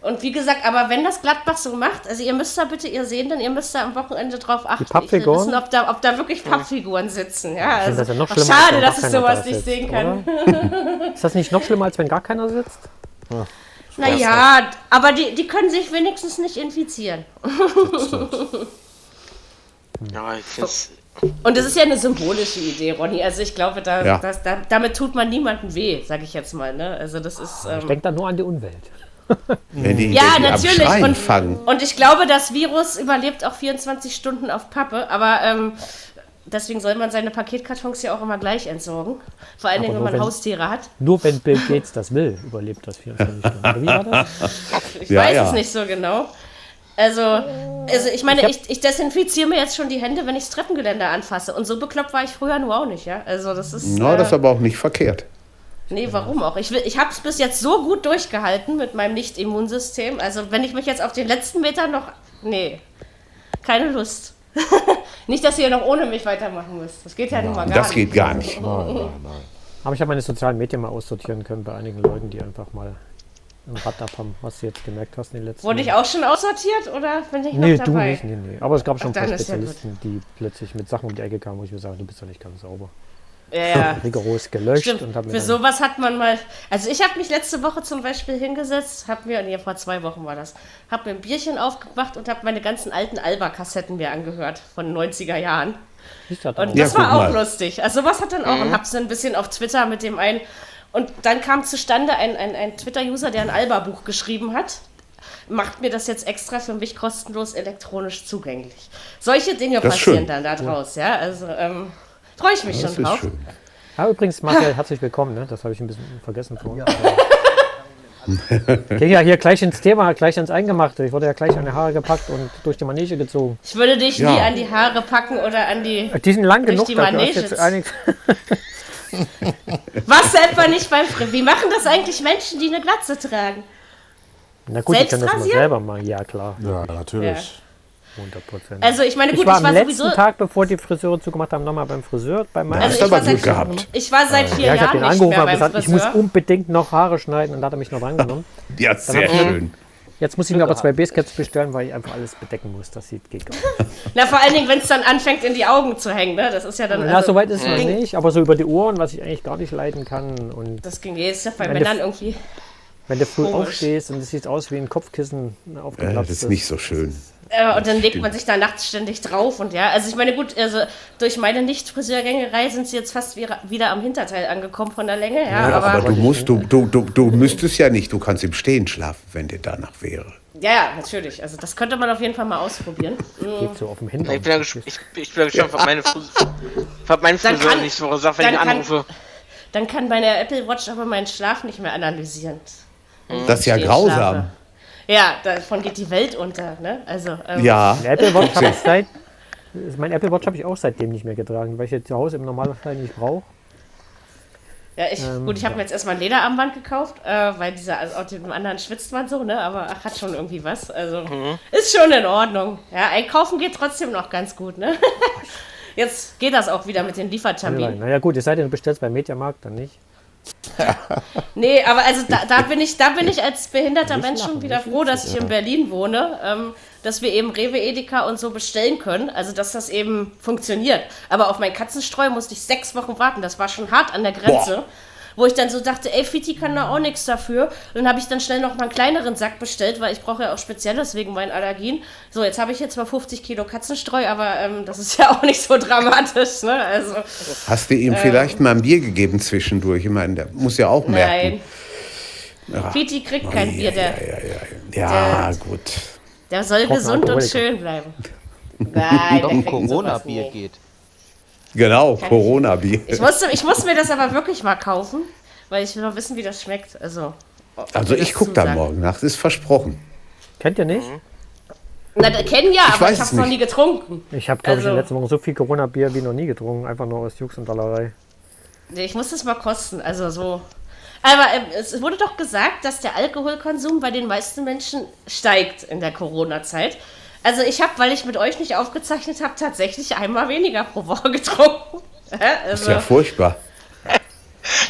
Und wie gesagt, aber wenn das Gladbach so macht, also ihr müsst da bitte, ihr seht denn, ihr müsst da am Wochenende drauf achten. Die Pappfiguren? wissen, ob da, ob da wirklich Pappfiguren sitzen. Ja, also, das ja noch schade, dass ich sowas da nicht sehen kann. ist das nicht noch schlimmer, als wenn gar keiner sitzt? Ja. Naja, aber die, die können sich wenigstens nicht infizieren. ja, ich find's und das ist ja eine symbolische Idee, Ronny. Also ich glaube, da, ja. das, da, damit tut man niemandem weh, sage ich jetzt mal. Ne? Also das ist. Ähm, ich denke da nur an die Umwelt. Die, ja, die natürlich. Und, und, ich glaube, das Virus überlebt auch 24 Stunden auf Pappe, aber ähm, deswegen soll man seine Paketkartons ja auch immer gleich entsorgen. Vor allen Dingen, wenn man wenn, Haustiere hat. Nur wenn Bill Gates das will, überlebt das 24 Stunden. wie war das? Ich ja, weiß ja. es nicht so genau. Also, also ich meine, ich, ich, ich, desinfiziere mir jetzt schon die Hände, wenn ich das Treppengeländer anfasse. Und so bekloppt war ich früher nur auch nicht, ja. Also das ist. Na, no, das ist äh, aber auch nicht verkehrt. Nee, warum auch? Ich, ich habe es bis jetzt so gut durchgehalten mit meinem Nicht-Immunsystem. Also wenn ich mich jetzt auf den letzten Meter noch... Nee, keine Lust. nicht, dass ihr noch ohne mich weitermachen müsst. Das geht ja nun mal gar das nicht. Das geht gar nicht. Nein, nein, nein. Aber ich habe meine sozialen Medien mal aussortieren können bei einigen Leuten, die einfach mal ein Rad ab haben, was du jetzt gemerkt hast in den letzten Wurde ich auch schon aussortiert oder bin ich nee, noch dabei? Nee, du nicht, nee, nee. Aber es gab schon Ach, ein paar Spezialisten, ja die plötzlich mit Sachen um die Ecke kamen, wo ich mir sage, du bist doch nicht ganz sauber ja, ja. rigoros gelöscht. Stimmt. Und Für sowas hat man mal. Also ich habe mich letzte Woche zum Beispiel hingesetzt, habe mir, nee, vor zwei Wochen war das, habe mir ein Bierchen aufgemacht und habe meine ganzen alten Alba-Kassetten mir angehört von 90er Jahren. Und das ja, war auch mal. lustig. Also sowas hat dann auch mhm. und habe es ein bisschen auf Twitter mit dem einen. Und dann kam zustande ein, ein, ein Twitter-User, der ein Alba-Buch geschrieben hat macht mir das jetzt extra für mich kostenlos elektronisch zugänglich. Solche Dinge das passieren dann da draus, ja. Also ähm, Freue ich mich das schon drauf. Schön. Ja, übrigens, Marcel, herzlich willkommen. Ne? Das habe ich ein bisschen vergessen vorhin. Ja. Ging ja hier gleich ins Thema, gleich ins Eingemachte. Ich wurde ja gleich an die Haare gepackt und durch die Manege gezogen. Ich würde dich ja. nie an die Haare packen oder an die. Die sind lang genug, die Manege. Was etwa nicht beim Friseur? Wie machen das eigentlich Menschen, die eine Glatze tragen? Na gut, Selbst ich kann das mal selber machen, ja klar. Ja, natürlich. Ja. 100%. Also ich meine, gut, ich war, ich war am letzten sowieso Tag, bevor die Friseure zugemacht haben, nochmal beim Friseur. Bei meinem also ich, war seit, gehabt. ich war seit vier ja, ich Jahren ihn angerufen und gesagt, Friseur. ich muss unbedingt noch Haare schneiden und da hat er mich noch rangenommen. ja, sehr schön. Jetzt muss ich mir aber zwei Basecaps bestellen, weil ich einfach alles bedecken muss. Das sieht geht nicht. Na, vor allen Dingen, wenn es dann anfängt, in die Augen zu hängen, ne? Das ist ja dann. Ja, also, soweit ist es noch nicht, aber so über die Ohren, was ich eigentlich gar nicht leiden kann. Und das ging jetzt ja bei Männern irgendwie. Wenn du früh Komisch. aufstehst und es sieht aus wie ein Kopfkissen aufgeklappt. Ja, das ist nicht so schön. Äh, und dann legt man sich da nachts ständig drauf und ja, also ich meine, gut, also durch meine Nicht-Friseurgängerei sind sie jetzt fast wieder, am Hinterteil angekommen von der Länge, ja. ja aber, aber, du musst, du, du, du, du müsstest ja nicht, du kannst im Stehen schlafen, wenn dir danach wäre. Ja, ja, natürlich. Also das könnte man auf jeden Fall mal ausprobieren. Geht so auf dem Hintern. Ich bin ja, ich, ich bin ja gespannt, was meine, Fris Friseur nächste Woche sagt, wenn ich anrufe. Kann, dann kann meine Apple Watch aber meinen Schlaf nicht mehr analysieren. Das ist ja grausam. Schlafe. Ja, davon geht die Welt unter, ne? Also, ähm, ja. Apple Watch habe ich seit, mein Apple Watch habe ich auch seitdem nicht mehr getragen, weil ich jetzt zu Hause im Normalfall nicht brauche. Ja, ich, ähm, gut, ich habe mir jetzt erstmal ein Lederarmband gekauft, äh, weil dieser, also auf dem anderen schwitzt man so, ne? Aber ach, hat schon irgendwie was. Also mhm. ist schon in Ordnung. Ja, einkaufen geht trotzdem noch ganz gut, ne? jetzt geht das auch wieder mit den Lieferterminen. Naja, gut, es sei denn, du bestellst beim Mediamarkt, dann nicht. nee, aber also da, da, bin ich, da bin ich als behinderter Mensch schon wieder froh, dass ich in Berlin wohne. Ähm, dass wir eben Rewe, Edeka und so bestellen können. Also, dass das eben funktioniert. Aber auf mein Katzenstreu musste ich sechs Wochen warten. Das war schon hart an der Grenze. Boah. Wo ich dann so dachte, ey, Fiti kann da auch nichts dafür. Und dann habe ich dann schnell noch mal einen kleineren Sack bestellt, weil ich brauche ja auch Spezielles wegen meinen Allergien. So, jetzt habe ich jetzt mal 50 Kilo Katzenstreu, aber ähm, das ist ja auch nicht so dramatisch. Ne? Also, Hast du ihm ähm, vielleicht mal ein Bier gegeben zwischendurch? Ich meine, der muss ja auch merken. Nein. Ja. Fiti kriegt kein Bier, der. Ja, ja, ja. ja, ja gut. Der soll gesund und schön bleiben. Nein, doch ein Corona-Bier geht. Genau, Corona-Bier. Ich, musste, ich muss mir das aber wirklich mal kaufen, weil ich will noch wissen, wie das schmeckt. Also, also ich gucke da morgen nach, das ist versprochen. Kennt ihr nicht? Na, kennen ja, ich aber ich habe es noch nie getrunken. Ich habe, glaube also, ich, in den letzten Wochen so viel Corona-Bier wie noch nie getrunken. Einfach nur aus Jux und Dallerei. Ich muss das mal kosten. Also so aber äh, es wurde doch gesagt, dass der Alkoholkonsum bei den meisten Menschen steigt in der Corona-Zeit. Also ich habe, weil ich mit euch nicht aufgezeichnet habe, tatsächlich einmal weniger pro Woche getrunken. also, das ist ja furchtbar.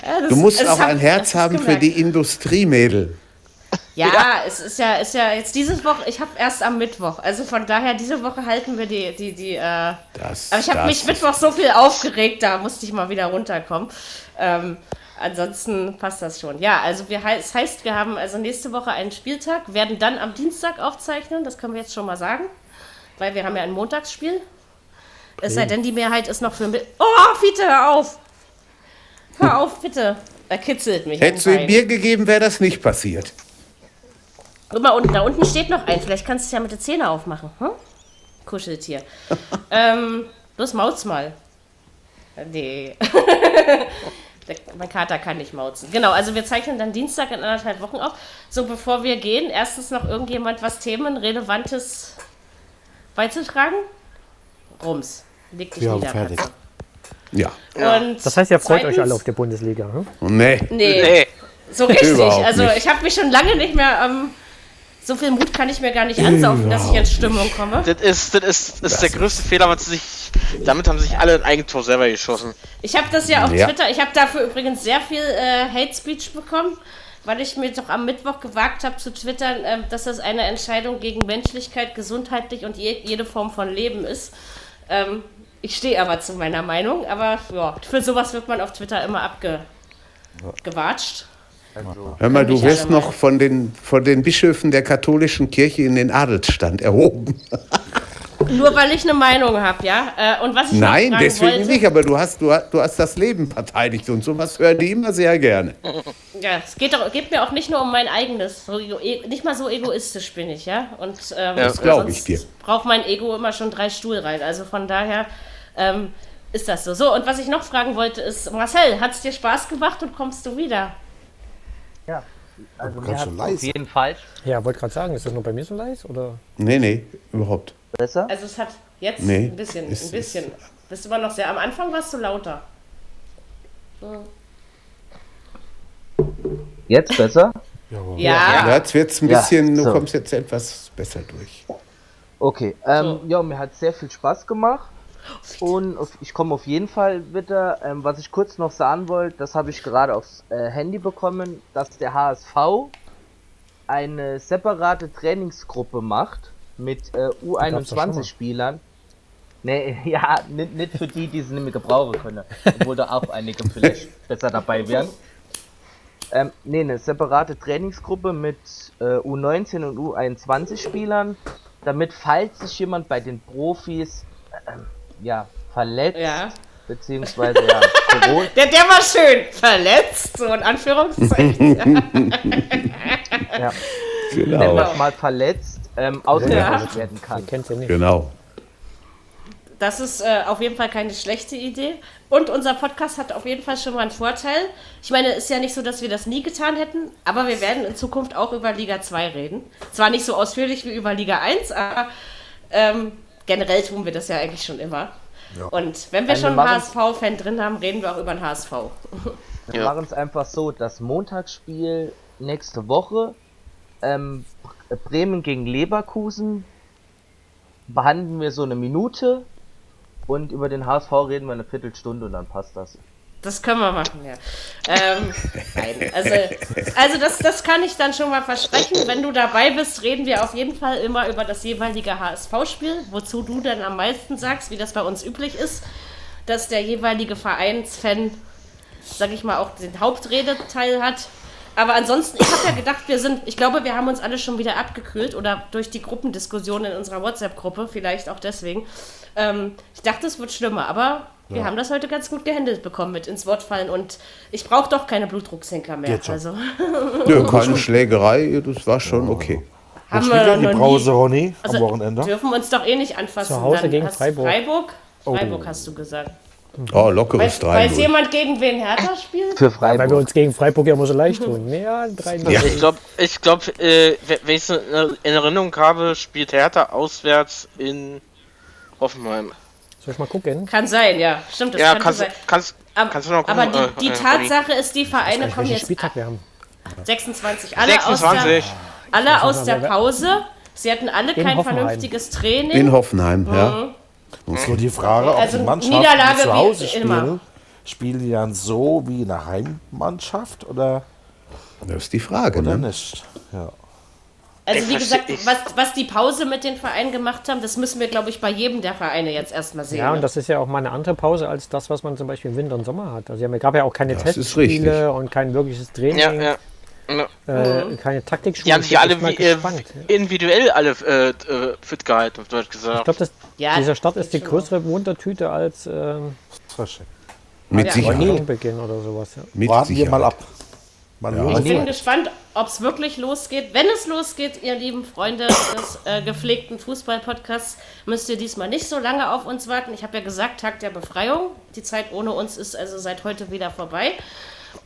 Ja, das, du musst auch hab, ein Herz haben für die Industriemädel. Ja, ja, es ist ja, ist ja jetzt diese Woche, ich habe erst am Mittwoch, also von daher, diese Woche halten wir die, die, die, äh, das, aber ich habe mich Mittwoch so viel aufgeregt, da musste ich mal wieder runterkommen. Ähm, ansonsten passt das schon. Ja, also wir, das heißt, wir haben also nächste Woche einen Spieltag, werden dann am Dienstag aufzeichnen, das können wir jetzt schon mal sagen, weil wir haben ja ein Montagsspiel. Okay. Es sei denn, die Mehrheit ist noch für... Oh, Fiete, hör auf! Hör auf, bitte. Er kitzelt mich. Hättest du ihm Bier gegeben, wäre das nicht passiert. Guck mal unten, da unten steht noch ein. Vielleicht kannst du es ja mit den Zähnen aufmachen. Hm? Kuscheltier. ähm, los, maut's mal. Nee. Der, mein Kater kann nicht mauzen. Genau, also wir zeichnen dann Dienstag in anderthalb Wochen auf. So, bevor wir gehen, erstens noch irgendjemand was Themenrelevantes beizutragen? Rums. Leg dich ja, nieder, fertig. Ja. Und das heißt, ihr freut zweitens, euch alle auf die Bundesliga, hm? Nee. Nee. nee. So richtig. also ich habe mich schon lange nicht mehr ähm, so viel Mut kann ich mir gar nicht ansaufen, dass ich in Stimmung komme. Das ist, das ist, das ist der größte Fehler, was sich. Damit haben sich alle ein Eigentor selber geschossen. Ich habe das ja auf ja. Twitter, ich habe dafür übrigens sehr viel äh, Hate Speech bekommen, weil ich mir doch am Mittwoch gewagt habe zu twittern, äh, dass das eine Entscheidung gegen Menschlichkeit, gesundheitlich und je, jede Form von Leben ist. Ähm, ich stehe aber zu meiner Meinung, aber ja, für sowas wird man auf Twitter immer abgewatscht. Also, Hör mal, du wirst noch von den, von den Bischöfen der katholischen Kirche in den Adelsstand erhoben. Nur weil ich eine Meinung habe, ja? Äh, und was ich Nein, deswegen wollte, nicht, aber du hast, du, hast, du hast das Leben verteidigt und sowas hören die immer sehr gerne. Ja, es geht, doch, geht mir auch nicht nur um mein eigenes. So, e, nicht mal so egoistisch bin ich, ja? Und ähm, ja, das glaube ich dir. braucht mein Ego immer schon drei Stuhl rein. Also von daher ähm, ist das so. So, und was ich noch fragen wollte ist, Marcel, hat es dir Spaß gemacht und kommst du wieder? Ja, also mir hat auf jeden Fall. Ja, wollte gerade sagen, ist das nur bei mir so leise oder? Nee, nee, überhaupt. Besser? Also es hat jetzt nee, ein bisschen, ist, ein bisschen. Ist, Bist immer noch sehr. Am Anfang warst du lauter. So. Jetzt besser? Ja. ja. Jetzt wird es ein bisschen, ja, so. du kommst jetzt etwas besser durch. Okay, ähm, so. ja, mir hat sehr viel Spaß gemacht. Und ich komme auf jeden Fall wieder. Ähm, was ich kurz noch sagen wollte, das habe ich gerade aufs äh, Handy bekommen, dass der HSV eine separate Trainingsgruppe macht mit äh, U21-Spielern. Nee, ja, nicht, nicht für die, die sie nicht mehr gebrauchen können. Obwohl da auch einige vielleicht besser dabei wären. Ähm, nee, eine separate Trainingsgruppe mit äh, U19 und U21-Spielern, damit falls sich jemand bei den Profis äh, ja, verletzt. Ja. Beziehungsweise ja. Der, der war schön. Verletzt, so in Anführungszeichen. ja. Genau. Wenn man mal verletzt, ähm, ausgewechselt ja. werden kann. Kennt ihr nicht. Genau. Das ist äh, auf jeden Fall keine schlechte Idee. Und unser Podcast hat auf jeden Fall schon mal einen Vorteil. Ich meine, es ist ja nicht so, dass wir das nie getan hätten, aber wir werden in Zukunft auch über Liga 2 reden. Zwar nicht so ausführlich wie über Liga 1, aber ähm, generell tun wir das ja eigentlich schon immer. Ja. Und wenn wir Also schon einen HSV-Fan drin haben, reden wir auch über den HSV. Wir Ja. machen es einfach so, das Montagsspiel nächste Woche, ähm, Bremen gegen Leverkusen, behandeln wir so eine Minute und über den HSV reden wir eine Viertelstunde und dann passt das. Das können wir machen, ja. Ähm, nein, also, also das, das kann ich dann schon mal versprechen. Wenn du dabei bist, reden wir auf jeden Fall immer über das jeweilige HSV-Spiel, wozu du dann am meisten sagst, wie das bei uns üblich ist, dass der jeweilige Vereinsfan, sag ich mal, auch den Hauptredeteil hat. Aber ansonsten, ich habe ja gedacht, wir sind, ich glaube, wir haben uns alle schon wieder abgekühlt oder durch die Gruppendiskussion in unserer WhatsApp-Gruppe, vielleicht auch deswegen. Ähm, ich dachte, es wird schlimmer, aber wir haben das heute ganz gut gehandelt bekommen mit ins Wort fallen und ich brauche doch keine Blutdrucksenker mehr. Schon. Also Nö, keine Schlägerei, das war schon okay. haben ja wir die noch Brause Ronny also am Wochenende. dürfen uns doch eh nicht anfassen. Zu Hause Dann gegen hast Freiburg. Freiburg? Freiburg hast du gesagt. Oh, lockeres Weiß, 3 weiß jemand, gegen wen Hertha spielt? Für Weil wir Freiburg. uns gegen Freiburg ja immer so leicht tun. Ja, drei Ja. Ich glaube, ich glaub, äh, wenn wenn ich es in Erinnerung habe, spielt Hertha auswärts in Hoffenheim. Soll ich mal gucken? Kann sein, ja. Stimmt, das ja, kann kannst, sein. kannst, Aber, kannst du noch gucken, aber die, äh, die äh, Tatsache ist, die Vereine kommen jetzt Spieltag wir haben? 26. Alle aus 26. der, alle aus der Pause. Sie hatten alle In kein Hoffenheim. vernünftiges Training. In Hoffenheim, ja. So die Frage, ob Also die Mannschaften, Niederlage die zu wie Hause immer. spielen, spielen die dann so wie eine Heimmannschaft oder, Das ist die Frage, oder ne? nicht? Ja. Also Ich wie gesagt, ich- was, was die Pause mit den Vereinen gemacht haben, das müssen wir, glaube ich, bei jedem der Vereine jetzt erstmal sehen. Ja, und das ist ja auch mal eine andere Pause als das, was man zum Beispiel im Winter und Sommer hat. Also es gab ja auch keine Das Testspiele und kein wirkliches Training, Ja, ja. ja. Äh, keine Taktikschule. Die haben sich Ich alle wie, äh, gespannt. individuell alle äh, äh, fit gehalten, auf Deutsch Ich gesagt. glaube, das- Ja, dieser Start ist die größere Wundertüte als ähm. Mit Ja. Sicherheit. Saisonbeginn oder sowas. Ja. Mit Warten wir Sicherheit. mal ab. Man Ja. Ich bin gespannt, ob es wirklich losgeht. Wenn es losgeht, ihr lieben Freunde des äh, gepflegten Fußball-Podcasts, müsst ihr diesmal nicht so lange auf uns warten. Ich habe ja gesagt, Tag der Befreiung. Die Zeit ohne uns ist also seit heute wieder vorbei.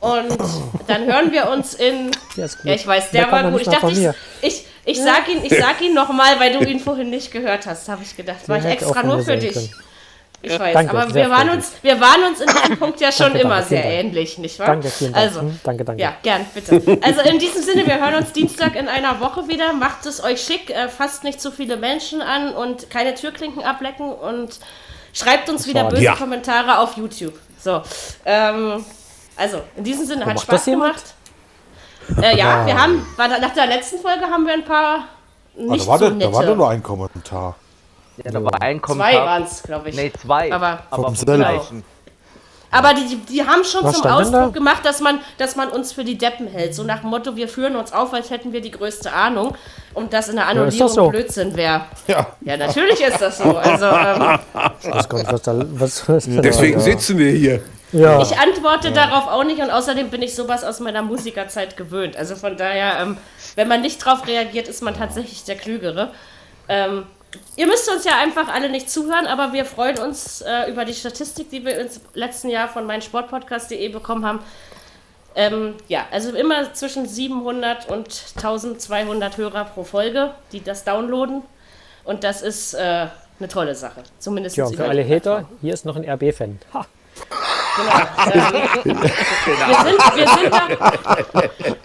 Und dann hören wir uns in. Der ist gut. Ja, ich weiß, Der war gut. Ich dachte, ich, ich, ich sag ihn, ich sag ihn nochmal, weil du ihn vorhin nicht gehört hast, habe ich gedacht. War ich extra nur für dich. können. Ich weiß, Danke, aber wir waren, uns, wir waren uns in diesem Punkt ja schon Danke, immer danke, sehr ähnlich, nicht wahr? Danke, vielen Dank. Also, Hm, danke, danke. ja, gern, bitte. Also in diesem Sinne, wir hören uns Dienstag in einer Woche wieder. Macht es euch schick, äh, fasst nicht zu viele Menschen an und keine Türklinken ablecken und schreibt uns wieder böse Ja. Kommentare auf YouTube. So, ähm, also in diesem Sinne hat macht Spaß gemacht. Äh, ja, wir haben, da, nach der letzten Folge haben wir ein paar Ah, nicht da, war so da, da war nette. doch nur ein Kommentar. Ja, da war ein Zwei Kommentar. waren es, glaube ich. Nee, zwei. Aber- aber Vom gleichen. Aber die, die, haben schon Was zum Ausdruck da? gemacht, dass man, dass man uns für die Deppen hält. So nach dem Motto, wir führen uns auf, als hätten wir die größte Ahnung. Und dass eine ist Annullierung das so? Blödsinn wäre. Ja. Ja, natürlich ist das so. Also, ähm, was da. Was, was da Deswegen sitzen wir hier. ja. ich antworte darauf auch nicht und außerdem bin ich sowas aus meiner Musikerzeit gewöhnt. Also von daher, ähm, wenn man nicht drauf reagiert, ist man tatsächlich der Klügere. Ähm, ihr müsst uns ja einfach alle nicht zuhören, aber wir freuen uns äh, über die Statistik, die wir im letzten Jahr von meinsportpodcast.de bekommen haben. Ähm, ja, also immer zwischen 700 und 1200 Hörer pro Folge, die das downloaden. Und das ist äh, eine tolle Sache. Zumindest ja, für alle Hater, hier ist noch ein RB-Fan. Ha, wir, sind, wir, sind doch,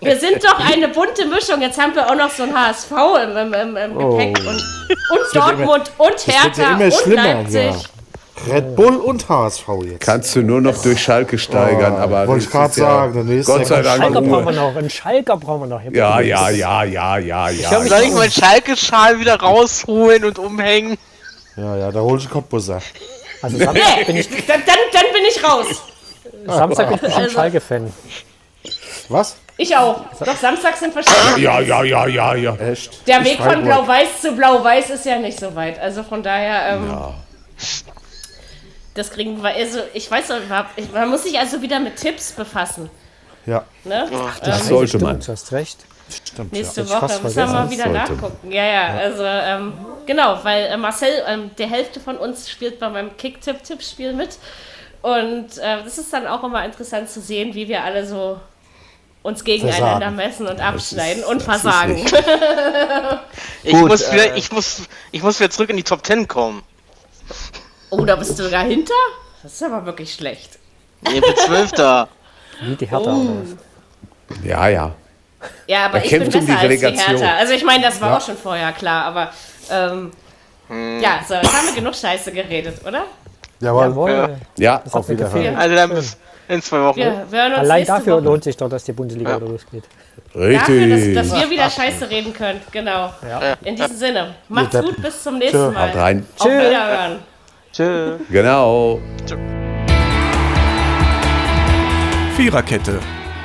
wir sind doch eine bunte Mischung. Jetzt haben wir auch noch so ein HSV im, im, im, im Gepäck und, und Dortmund und Das wird ja Hertha immer und schlimmer. Leipzig. Ja. Red Bull und HSV jetzt. Kannst du nur noch durch Schalke steigern, Oh, aber wollte ich ist ja sagen, der nächste Gott sei Dank Schalker brauchen wir noch. Einen Schalker brauchen wir noch. Ja, ja, ja, ja, ja, ja. hab mich- Soll ich meinen Schalke-Schal wieder rausholen und umhängen? Ja, ja, da hol ich einen Cottbusser. Also Samstag Nee, bin ich, dann, dann, dann bin ich raus. Samstag bin ich bestimmt Also- Schalke-Fan. Was? Ich auch. Doch, Samstag sind schon. Ja, ja, ja, ja, ja. Echt? Der Weg von. Blau-Weiß zu Blau-Weiß ist ja nicht so weit. Also von daher, ähm, das kriegen wir. Also, ich weiß man muss sich also wieder mit Tipps befassen. Ja, Ne? Das sollte man. Du hast recht. Stimmt, nächste ja. Woche müssen wir mal wieder nachgucken. Ja, ja, also ähm, genau, weil äh, Marcel, ähm, der Hälfte von uns spielt bei meinem Kick-Tipp-Tipp-Spiel mit. Und äh, das ist dann auch immer interessant zu sehen, wie wir alle so uns gegeneinander versagen. messen und abschneiden und versagen. ich, Gut, muss wieder, äh, ich, muss, ich muss wieder zurück in die Top Ten kommen. Oh, da bist du dahinter? Das ist aber wirklich schlecht. Nee, bin Zwölfter. Wie die Hertha oh. Ja, ja. Ja, aber er ich bin besser um die als die Hertha. Also ich meine, das war ja. auch schon vorher klar, aber ähm, hm. ja, so, jetzt haben wir genug Scheiße geredet, oder? Jawohl. Jawohl. Ja, das auf Wiederhören. Also dann bis in zwei Wochen. Wir Allein dafür Woche. lohnt sich doch, dass die Bundesliga ja. losgeht. Richtig. Dafür, dass, dass, wir wieder Scheiße reden können. Genau. Ja. In diesem Sinne. Macht's gut, bis zum nächsten Tschö. Mal. Haut rein. Auf Wiederhören. Tschö. Genau. Tschö. Viererkette.